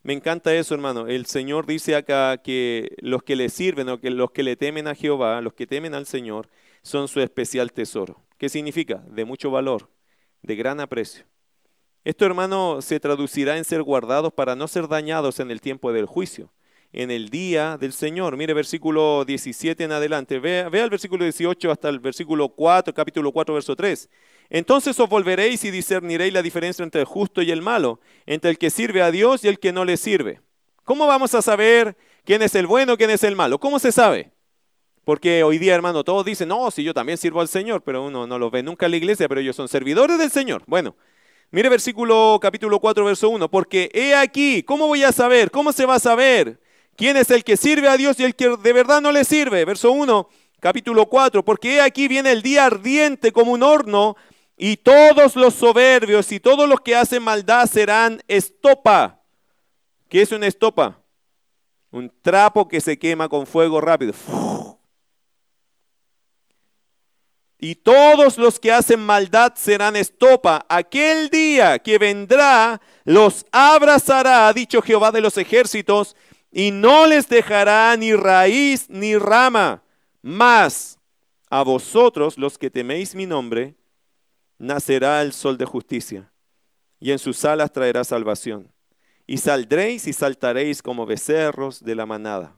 Me encanta eso, hermano. El Señor dice acá que los que le sirven o que los que le temen a Jehová, los que temen al Señor, son su especial tesoro. ¿Qué significa? De mucho valor, de gran aprecio. Esto, hermano, se traducirá en ser guardados para no ser dañados en el tiempo del juicio, en el día del Señor. Mire versículo 17 en adelante. Vea, el versículo 18 hasta el versículo 4, capítulo 4, verso 3. Entonces os volveréis y discerniréis la diferencia entre el justo y el malo, entre el que sirve a Dios y el que no le sirve. ¿Cómo vamos a saber quién es el bueno, quién es el malo? ¿Cómo se sabe? Porque hoy día, hermano, todos dicen, no, si yo también sirvo al Señor, pero uno no los ve nunca en la iglesia, pero ellos son servidores del Señor. Bueno, mire versículo capítulo 4, verso 1, porque he aquí, ¿cómo voy a saber? ¿Cómo se va a saber quién es el que sirve a Dios y el que de verdad no le sirve? Verso 1, capítulo 4, porque aquí viene el día ardiente como un horno y todos los soberbios y todos los que hacen maldad serán estopa. ¿Qué es una estopa? Un trapo que se quema con fuego rápido. Y todos los que hacen maldad serán estopa. Aquel día que vendrá los abrazará, ha dicho Jehová de los ejércitos, y no les dejará ni raíz ni rama. Mas a vosotros, los que teméis mi nombre, nacerá el sol de justicia, y en sus alas traerá salvación. Y saldréis y saltaréis como becerros de la manada.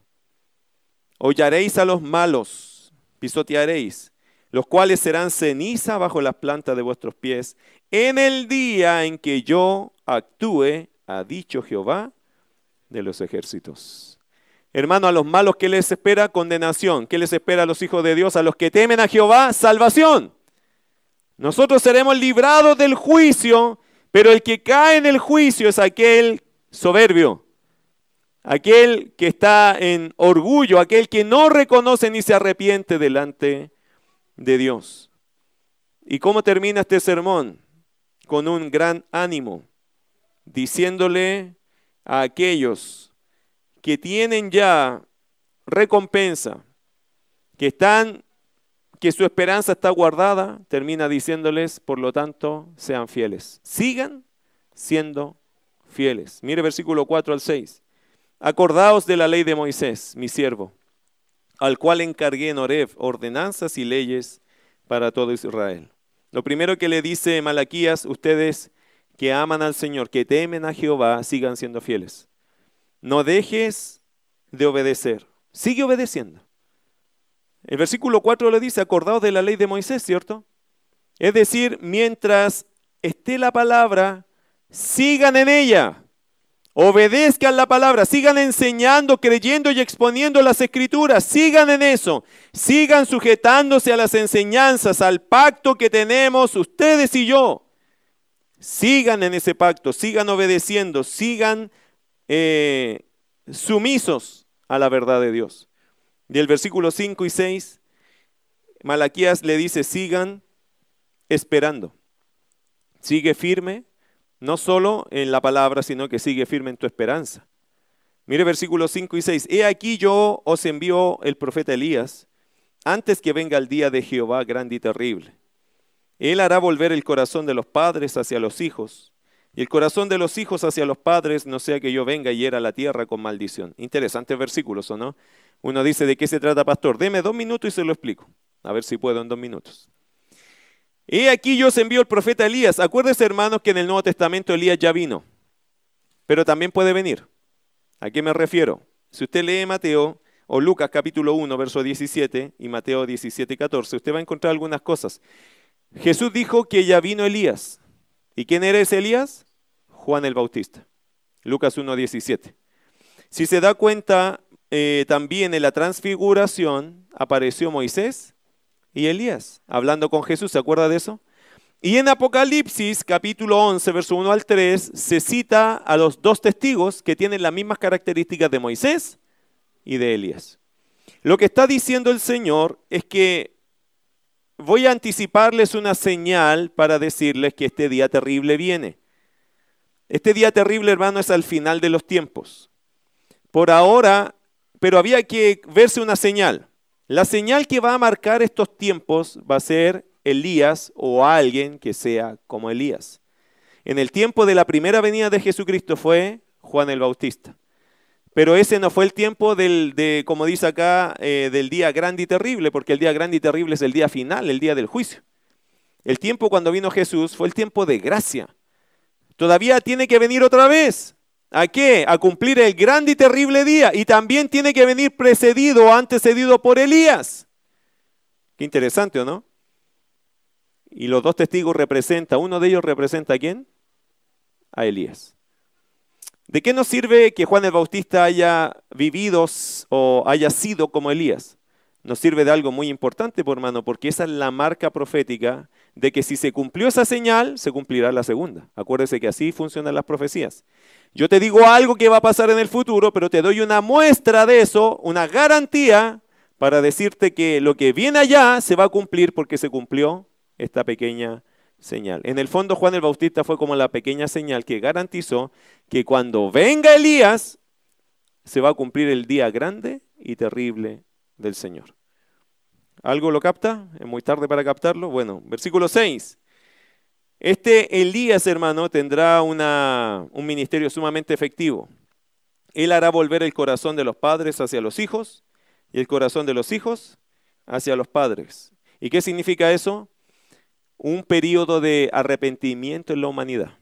Hollaréis a los malos, pisotearéis, los cuales serán ceniza bajo las plantas de vuestros pies, en el día en que yo actúe, ha dicho Jehová de los ejércitos. Hermano, a los malos, ¿qué les espera? Condenación. ¿Qué les espera a los hijos de Dios? A los que temen a Jehová, salvación. Nosotros seremos librados del juicio, pero el que cae en el juicio es aquel soberbio, aquel que está en orgullo, aquel que no reconoce ni se arrepiente delante de Dios. ¿Y cómo termina este sermón? Con un gran ánimo, diciéndole a aquellos que tienen ya recompensa, que están que su esperanza está guardada, termina diciéndoles, por lo tanto, sean fieles. Sigan siendo fieles. Mire versículo 4 al 6. Acordaos de la ley de Moisés, mi siervo, al cual encargué en Oreb ordenanzas y leyes para todo Israel. Lo primero que le dice Malaquías, ustedes que aman al Señor, que temen a Jehová, sigan siendo fieles. No dejes de obedecer. Sigue obedeciendo. El versículo 4 le dice, acordados de la ley de Moisés, ¿cierto? Es decir, mientras esté la palabra, sigan en ella, obedezcan la palabra, sigan enseñando, creyendo y exponiendo las escrituras, sigan en eso, sigan sujetándose a las enseñanzas, al pacto que tenemos ustedes y yo. Sigan en ese pacto, sigan obedeciendo, sigan eh, sumisos a la verdad de Dios. Del versículo 5 y 6, Malaquías le dice, sigan esperando. Sigue firme, no solo en la palabra, sino que sigue firme en tu esperanza. Mire versículos 5 y 6. He aquí yo os envío el profeta Elías antes que venga el día de Jehová grande y terrible. Él hará volver el corazón de los padres hacia los hijos y el corazón de los hijos hacia los padres, no sea que yo venga y hiera la tierra con maldición. Interesantes versículos, ¿o no? Uno dice, ¿de qué se trata, pastor? Deme dos minutos y se lo explico. A ver si puedo en dos minutos. Y aquí yo os envío el profeta Elías. Acuérdense, hermanos, que en el Nuevo Testamento Elías ya vino, pero también puede venir. ¿A qué me refiero? Si usted lee Mateo o Lucas capítulo 1, verso 17 y Mateo 17, 14, usted va a encontrar algunas cosas. Jesús dijo que ya vino Elías. ¿Y quién era ese Elías? Juan el Bautista. Lucas 1, 17. Si se da cuenta, eh, también en la transfiguración apareció Moisés y Elías, hablando con Jesús, ¿se acuerda de eso? Y en Apocalipsis capítulo 11, verso 1 al 3, se cita a los dos testigos que tienen las mismas características de Moisés y de Elías. Lo que está diciendo el Señor es que voy a anticiparles una señal para decirles que este día terrible viene. Este día terrible, hermano, es al final de los tiempos. Por ahora pero había que verse una señal. La señal que va a marcar estos tiempos va a ser Elías o alguien que sea como Elías. En el tiempo de la primera venida de Jesucristo fue Juan el Bautista. Pero ese no fue el tiempo del, de, como dice acá, eh, del día grande y terrible, porque el día grande y terrible es el día final, el día del juicio. El tiempo cuando vino Jesús fue el tiempo de gracia. Todavía tiene que venir otra vez. ¿A qué? A cumplir el grande y terrible día. Y también tiene que venir precedido o antecedido por Elías. Qué interesante, ¿o no? Y los dos testigos representan, uno de ellos representa a quién? A Elías. ¿De qué nos sirve que Juan el Bautista haya vivido o haya sido como Elías? Nos sirve de algo muy importante, por hermano, porque esa es la marca profética de que si se cumplió esa señal, se cumplirá la segunda. Acuérdese que así funcionan las profecías. Yo te digo algo que va a pasar en el futuro, pero te doy una muestra de eso, una garantía para decirte que lo que viene allá se va a cumplir porque se cumplió esta pequeña señal. En el fondo Juan el Bautista fue como la pequeña señal que garantizó que cuando venga Elías se va a cumplir el día grande y terrible del Señor. ¿Algo lo capta? ¿Es muy tarde para captarlo? Bueno, versículo 6. Este Elías, hermano, tendrá una, un ministerio sumamente efectivo. Él hará volver el corazón de los padres hacia los hijos y el corazón de los hijos hacia los padres. ¿Y qué significa eso? Un periodo de arrepentimiento en la humanidad.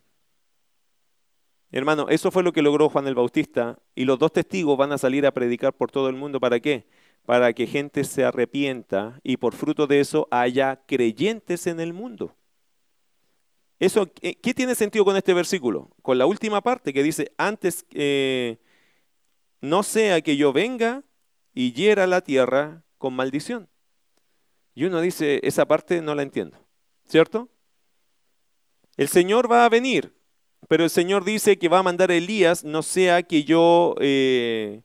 Hermano, eso fue lo que logró Juan el Bautista y los dos testigos van a salir a predicar por todo el mundo. ¿Para qué? Para que gente se arrepienta y por fruto de eso haya creyentes en el mundo. Eso, ¿Qué tiene sentido con este versículo? Con la última parte que dice, antes eh, no sea que yo venga y hiera la tierra con maldición. Y uno dice, esa parte no la entiendo, ¿cierto? El Señor va a venir, pero el Señor dice que va a mandar a Elías, no sea que yo eh,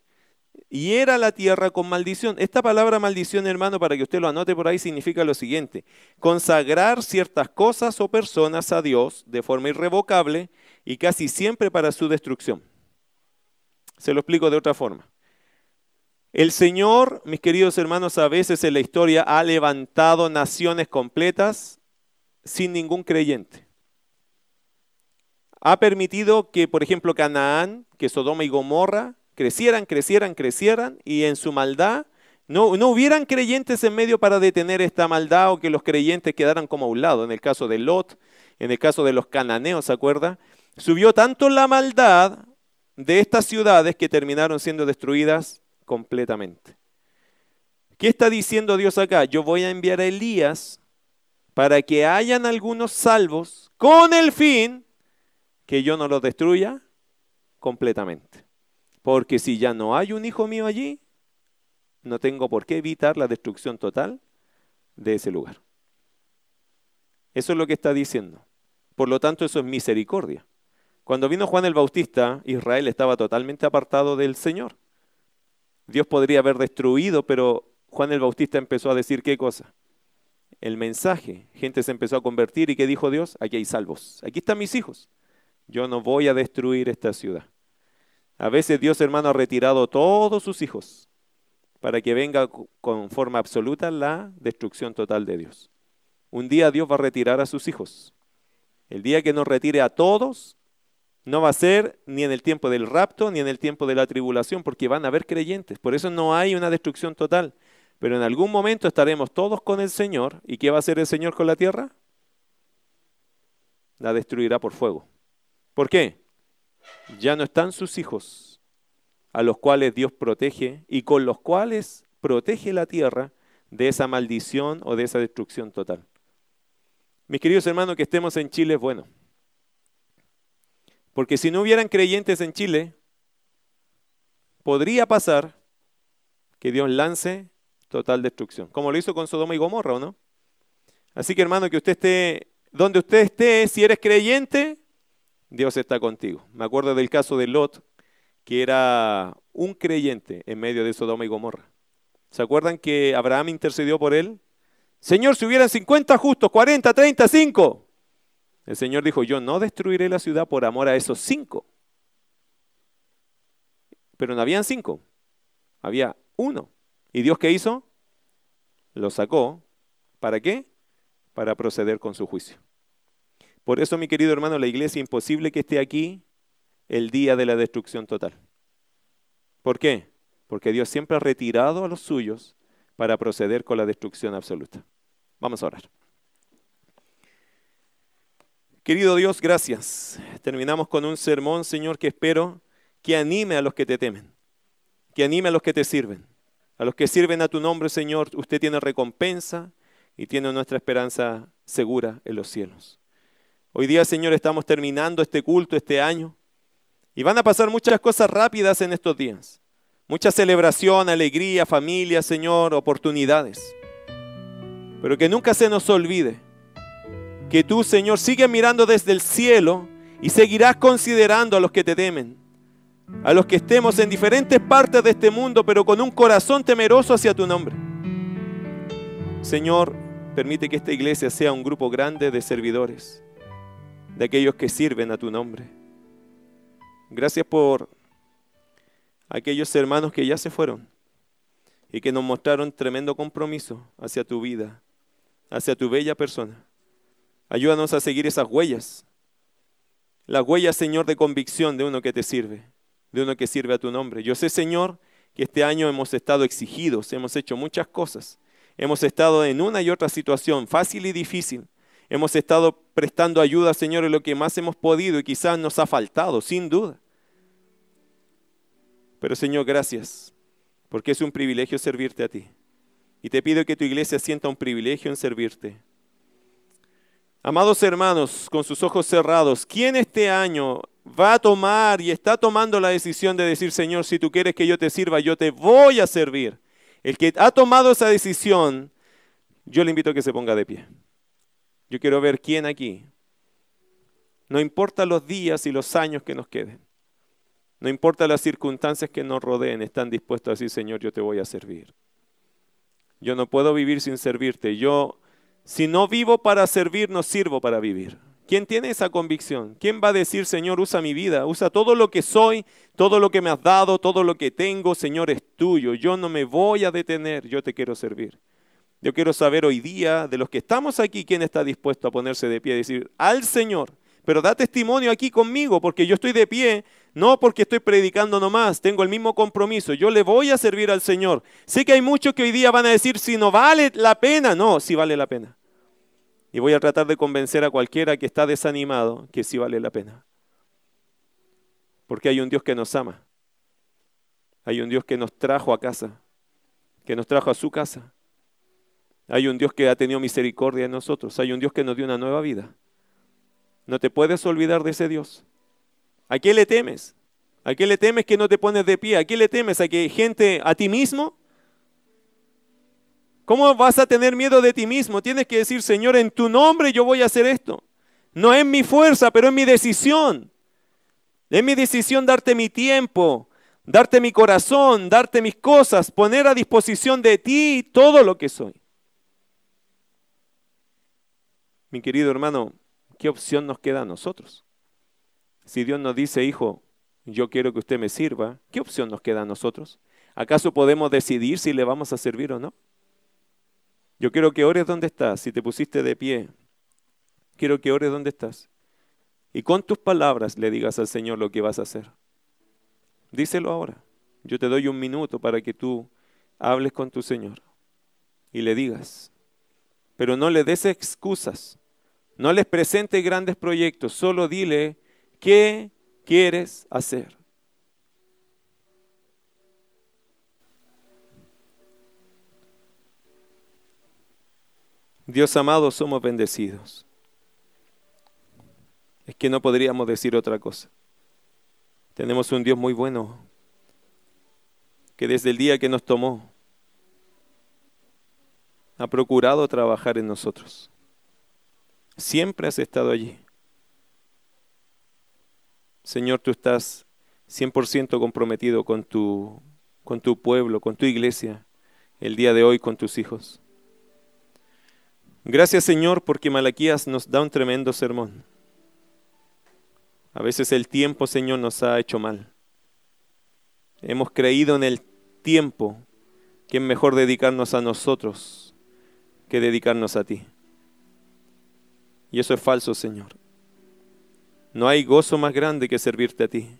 hiera la tierra con maldición. Esta palabra maldición, hermano, para que usted lo anote por ahí, significa lo siguiente. Consagrar ciertas cosas o personas a Dios de forma irrevocable y casi siempre para su destrucción. Se lo explico de otra forma. El Señor, mis queridos hermanos, a veces en la historia ha levantado naciones completas sin ningún creyente ha permitido que, por ejemplo, Canaán, que Sodoma y Gomorra, crecieran, crecieran, crecieran y en su maldad no, no hubieran creyentes en medio para detener esta maldad o que los creyentes quedaran como a un lado. En el caso de Lot, en el caso de los cananeos, ¿se acuerda? Subió tanto la maldad de estas ciudades que terminaron siendo destruidas completamente. ¿Qué está diciendo Dios acá? Yo voy a enviar a Elías para que hayan algunos salvos con el fin que yo no lo destruya completamente. Porque si ya no hay un hijo mío allí, no tengo por qué evitar la destrucción total de ese lugar. Eso es lo que está diciendo. Por lo tanto, eso es misericordia. Cuando vino Juan el Bautista, Israel estaba totalmente apartado del Señor. Dios podría haber destruido, pero Juan el Bautista empezó a decir qué cosa. El mensaje. Gente se empezó a convertir y ¿qué dijo Dios? Aquí hay salvos. Aquí están mis hijos yo no voy a destruir esta ciudad. A veces Dios, hermano, ha retirado todos sus hijos para que venga con forma absoluta la destrucción total de Dios. Un día Dios va a retirar a sus hijos. El día que nos retire a todos, no va a ser ni en el tiempo del rapto ni en el tiempo de la tribulación, porque van a haber creyentes. Por eso no hay una destrucción total. Pero en algún momento estaremos todos con el Señor. ¿Y qué va a hacer el Señor con la tierra? La destruirá por fuego. ¿Por qué? Ya no están sus hijos, a los cuales Dios protege y con los cuales protege la tierra de esa maldición o de esa destrucción total. Mis queridos hermanos, que estemos en Chile es bueno. Porque si no hubieran creyentes en Chile, podría pasar que Dios lance total destrucción, como lo hizo con Sodoma y Gomorra, ¿o no? Así que hermano, que usted esté donde usted esté, si eres creyente, Dios está contigo. Me acuerdo del caso de Lot, que era un creyente en medio de Sodoma y Gomorra. ¿Se acuerdan que Abraham intercedió por él? Señor, si hubieran 50 justos, 40, 35. El Señor dijo, yo no destruiré la ciudad por amor a esos cinco. Pero no habían cinco, había uno. ¿Y Dios qué hizo? Lo sacó. ¿Para qué? Para proceder con su juicio. Por eso, mi querido hermano, la iglesia imposible que esté aquí el día de la destrucción total. ¿Por qué? Porque Dios siempre ha retirado a los suyos para proceder con la destrucción absoluta. Vamos a orar. Querido Dios, gracias. Terminamos con un sermón, Señor, que espero que anime a los que te temen, que anime a los que te sirven. A los que sirven a tu nombre, Señor, usted tiene recompensa y tiene nuestra esperanza segura en los cielos. Hoy día, Señor, estamos terminando este culto, este año, y van a pasar muchas cosas rápidas en estos días. Mucha celebración, alegría, familia, Señor, oportunidades. Pero que nunca se nos olvide que tú, Señor, sigues mirando desde el cielo y seguirás considerando a los que te temen, a los que estemos en diferentes partes de este mundo, pero con un corazón temeroso hacia tu nombre. Señor, permite que esta iglesia sea un grupo grande de servidores, de aquellos que sirven a tu nombre. Gracias por aquellos hermanos que ya se fueron y que nos mostraron tremendo compromiso hacia tu vida, hacia tu bella persona. Ayúdanos a seguir esas huellas. Las huellas, Señor, de convicción de uno que te sirve, de uno que sirve a tu nombre. Yo sé, Señor, que este año hemos estado exigidos, hemos hecho muchas cosas. Hemos estado en una y otra situación, fácil y difícil. Hemos estado prestando ayuda, Señor, en lo que más hemos podido y quizás nos ha faltado, sin duda. Pero, Señor, gracias, porque es un privilegio servirte a ti. Y te pido que tu iglesia sienta un privilegio en servirte. Amados hermanos, con sus ojos cerrados, ¿quién este año va a tomar y está tomando la decisión de decir, Señor, si tú quieres que yo te sirva, yo te voy a servir? El que ha tomado esa decisión, yo le invito a que se ponga de pie. Yo quiero ver quién aquí. No importa los días y los años que nos queden. No importa las circunstancias que nos rodeen, están dispuestos a decir, Señor, yo te voy a servir. Yo no puedo vivir sin servirte. Yo si no vivo para servir, no sirvo para vivir. ¿Quién tiene esa convicción? ¿Quién va a decir, Señor, usa mi vida, usa todo lo que soy, todo lo que me has dado, todo lo que tengo, Señor, es tuyo. Yo no me voy a detener, yo te quiero servir. Yo quiero saber hoy día de los que estamos aquí, quién está dispuesto a ponerse de pie y decir, al Señor, pero da testimonio aquí conmigo, porque yo estoy de pie, no porque estoy predicando nomás, tengo el mismo compromiso, yo le voy a servir al Señor. Sé que hay muchos que hoy día van a decir, si no vale la pena, no, si vale la pena. Y voy a tratar de convencer a cualquiera que está desanimado que sí vale la pena. Porque hay un Dios que nos ama. Hay un Dios que nos trajo a casa, que nos trajo a su casa. Hay un Dios que ha tenido misericordia en nosotros. Hay un Dios que nos dio una nueva vida. No te puedes olvidar de ese Dios. ¿A qué le temes? ¿A qué le temes que no te pones de pie? ¿A qué le temes? ¿A que gente, a ti mismo? ¿Cómo vas a tener miedo de ti mismo? Tienes que decir, Señor, en tu nombre yo voy a hacer esto. No es mi fuerza, pero es mi decisión. Es mi decisión darte mi tiempo, darte mi corazón, darte mis cosas, poner a disposición de ti todo lo que soy. Mi querido hermano, ¿qué opción nos queda a nosotros? Si Dios nos dice, hijo, yo quiero que usted me sirva, ¿qué opción nos queda a nosotros? ¿Acaso podemos decidir si le vamos a servir o no? Yo quiero que ores donde estás, si te pusiste de pie. Quiero que ores donde estás. Y con tus palabras le digas al Señor lo que vas a hacer. Díselo ahora. Yo te doy un minuto para que tú hables con tu Señor y le digas. Pero no le des excusas. No les presente grandes proyectos. Solo dile qué quieres hacer. Dios amado, somos bendecidos. Es que no podríamos decir otra cosa. Tenemos un Dios muy bueno, que desde el día que nos tomó, ha procurado trabajar en nosotros. Siempre has estado allí. Señor, tú estás 100% comprometido con tu, con tu pueblo, con tu iglesia, el día de hoy con tus hijos. Gracias Señor porque Malaquías nos da un tremendo sermón. A veces el tiempo, Señor, nos ha hecho mal. Hemos creído en el tiempo que es mejor dedicarnos a nosotros que dedicarnos a ti. Y eso es falso, Señor. No hay gozo más grande que servirte a ti.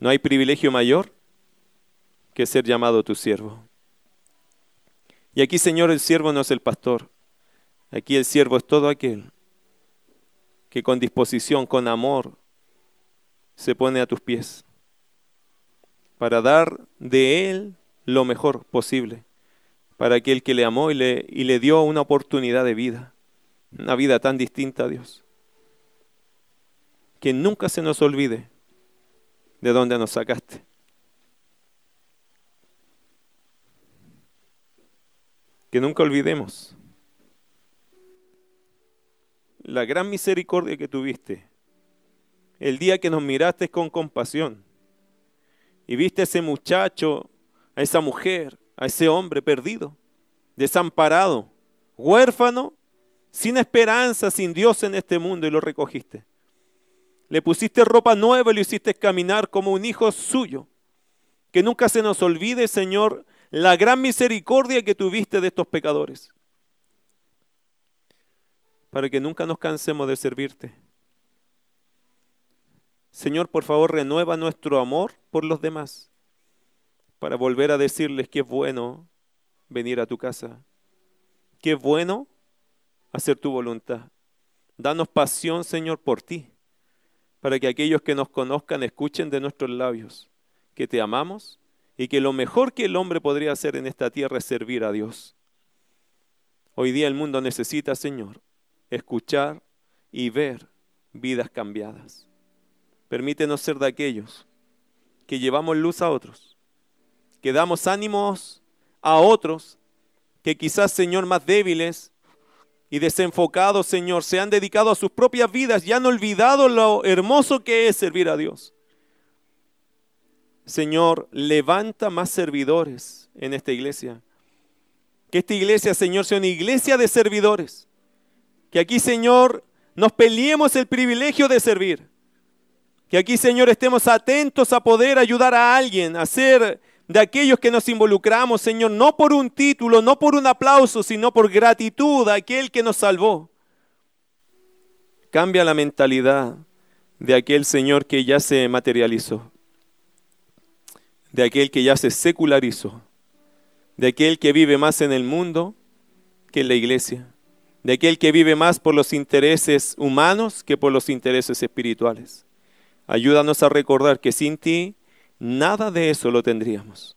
No hay privilegio mayor que ser llamado tu siervo. Y aquí, Señor, el siervo no es el pastor. Aquí el siervo es todo aquel que con disposición, con amor, se pone a tus pies para dar de él lo mejor posible, para aquel que le amó y le, y le dio una oportunidad de vida, una vida tan distinta a Dios. Que nunca se nos olvide de dónde nos sacaste. Que nunca olvidemos la gran misericordia que tuviste el día que nos miraste con compasión y viste a ese muchacho, a esa mujer, a ese hombre perdido, desamparado, huérfano, sin esperanza, sin Dios en este mundo y lo recogiste. Le pusiste ropa nueva y lo hiciste caminar como un hijo suyo. Que nunca se nos olvide, Señor, la gran misericordia que tuviste de estos pecadores. Para que nunca nos cansemos de servirte. Señor, por favor, renueva nuestro amor por los demás para volver a decirles que es bueno venir a tu casa, que es bueno hacer tu voluntad. Danos pasión, Señor, por ti, para que aquellos que nos conozcan escuchen de nuestros labios que te amamos y que lo mejor que el hombre podría hacer en esta tierra es servir a Dios. Hoy día el mundo necesita, Señor, escuchar y ver vidas cambiadas. Permítenos ser de aquellos que llevamos luz a otros, que damos ánimos a otros, que quizás, Señor, más débiles y desenfocados, Señor, se han dedicado a sus propias vidas y han olvidado lo hermoso que es servir a Dios. Señor, levanta más servidores en esta iglesia. Que esta iglesia, Señor, sea una iglesia de servidores. Que aquí, Señor, nos peleemos el privilegio de servir. Que aquí, Señor, estemos atentos a poder ayudar a alguien, a ser de aquellos que nos involucramos, Señor, no por un título, no por un aplauso, sino por gratitud a aquel que nos salvó. Cambia la mentalidad de aquel Señor que ya se materializó, de aquel que ya se secularizó, de aquel que vive más en el mundo que en la iglesia, de aquel que vive más por los intereses humanos que por los intereses espirituales. Ayúdanos a recordar que sin ti nada de eso lo tendríamos.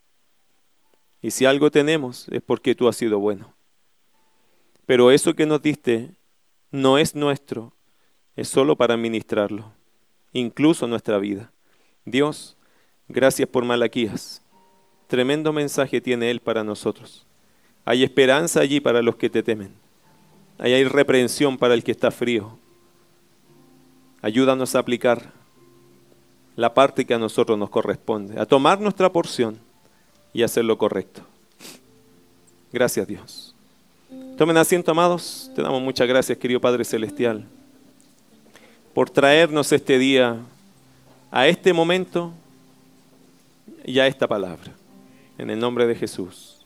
Y si algo tenemos es porque tú has sido bueno. Pero eso que nos diste no es nuestro, es solo para administrarlo, incluso nuestra vida. Dios, gracias por Malaquías. Tremendo mensaje tiene Él para nosotros. Hay esperanza allí para los que te temen. Ahí hay reprensión para el que está frío. Ayúdanos a aplicar la parte que a nosotros nos corresponde, a tomar nuestra porción y hacer lo correcto. Gracias Dios. Tomen asiento, amados. Te damos muchas gracias, querido Padre Celestial, por traernos este día a este momento y a esta palabra. En el nombre de Jesús.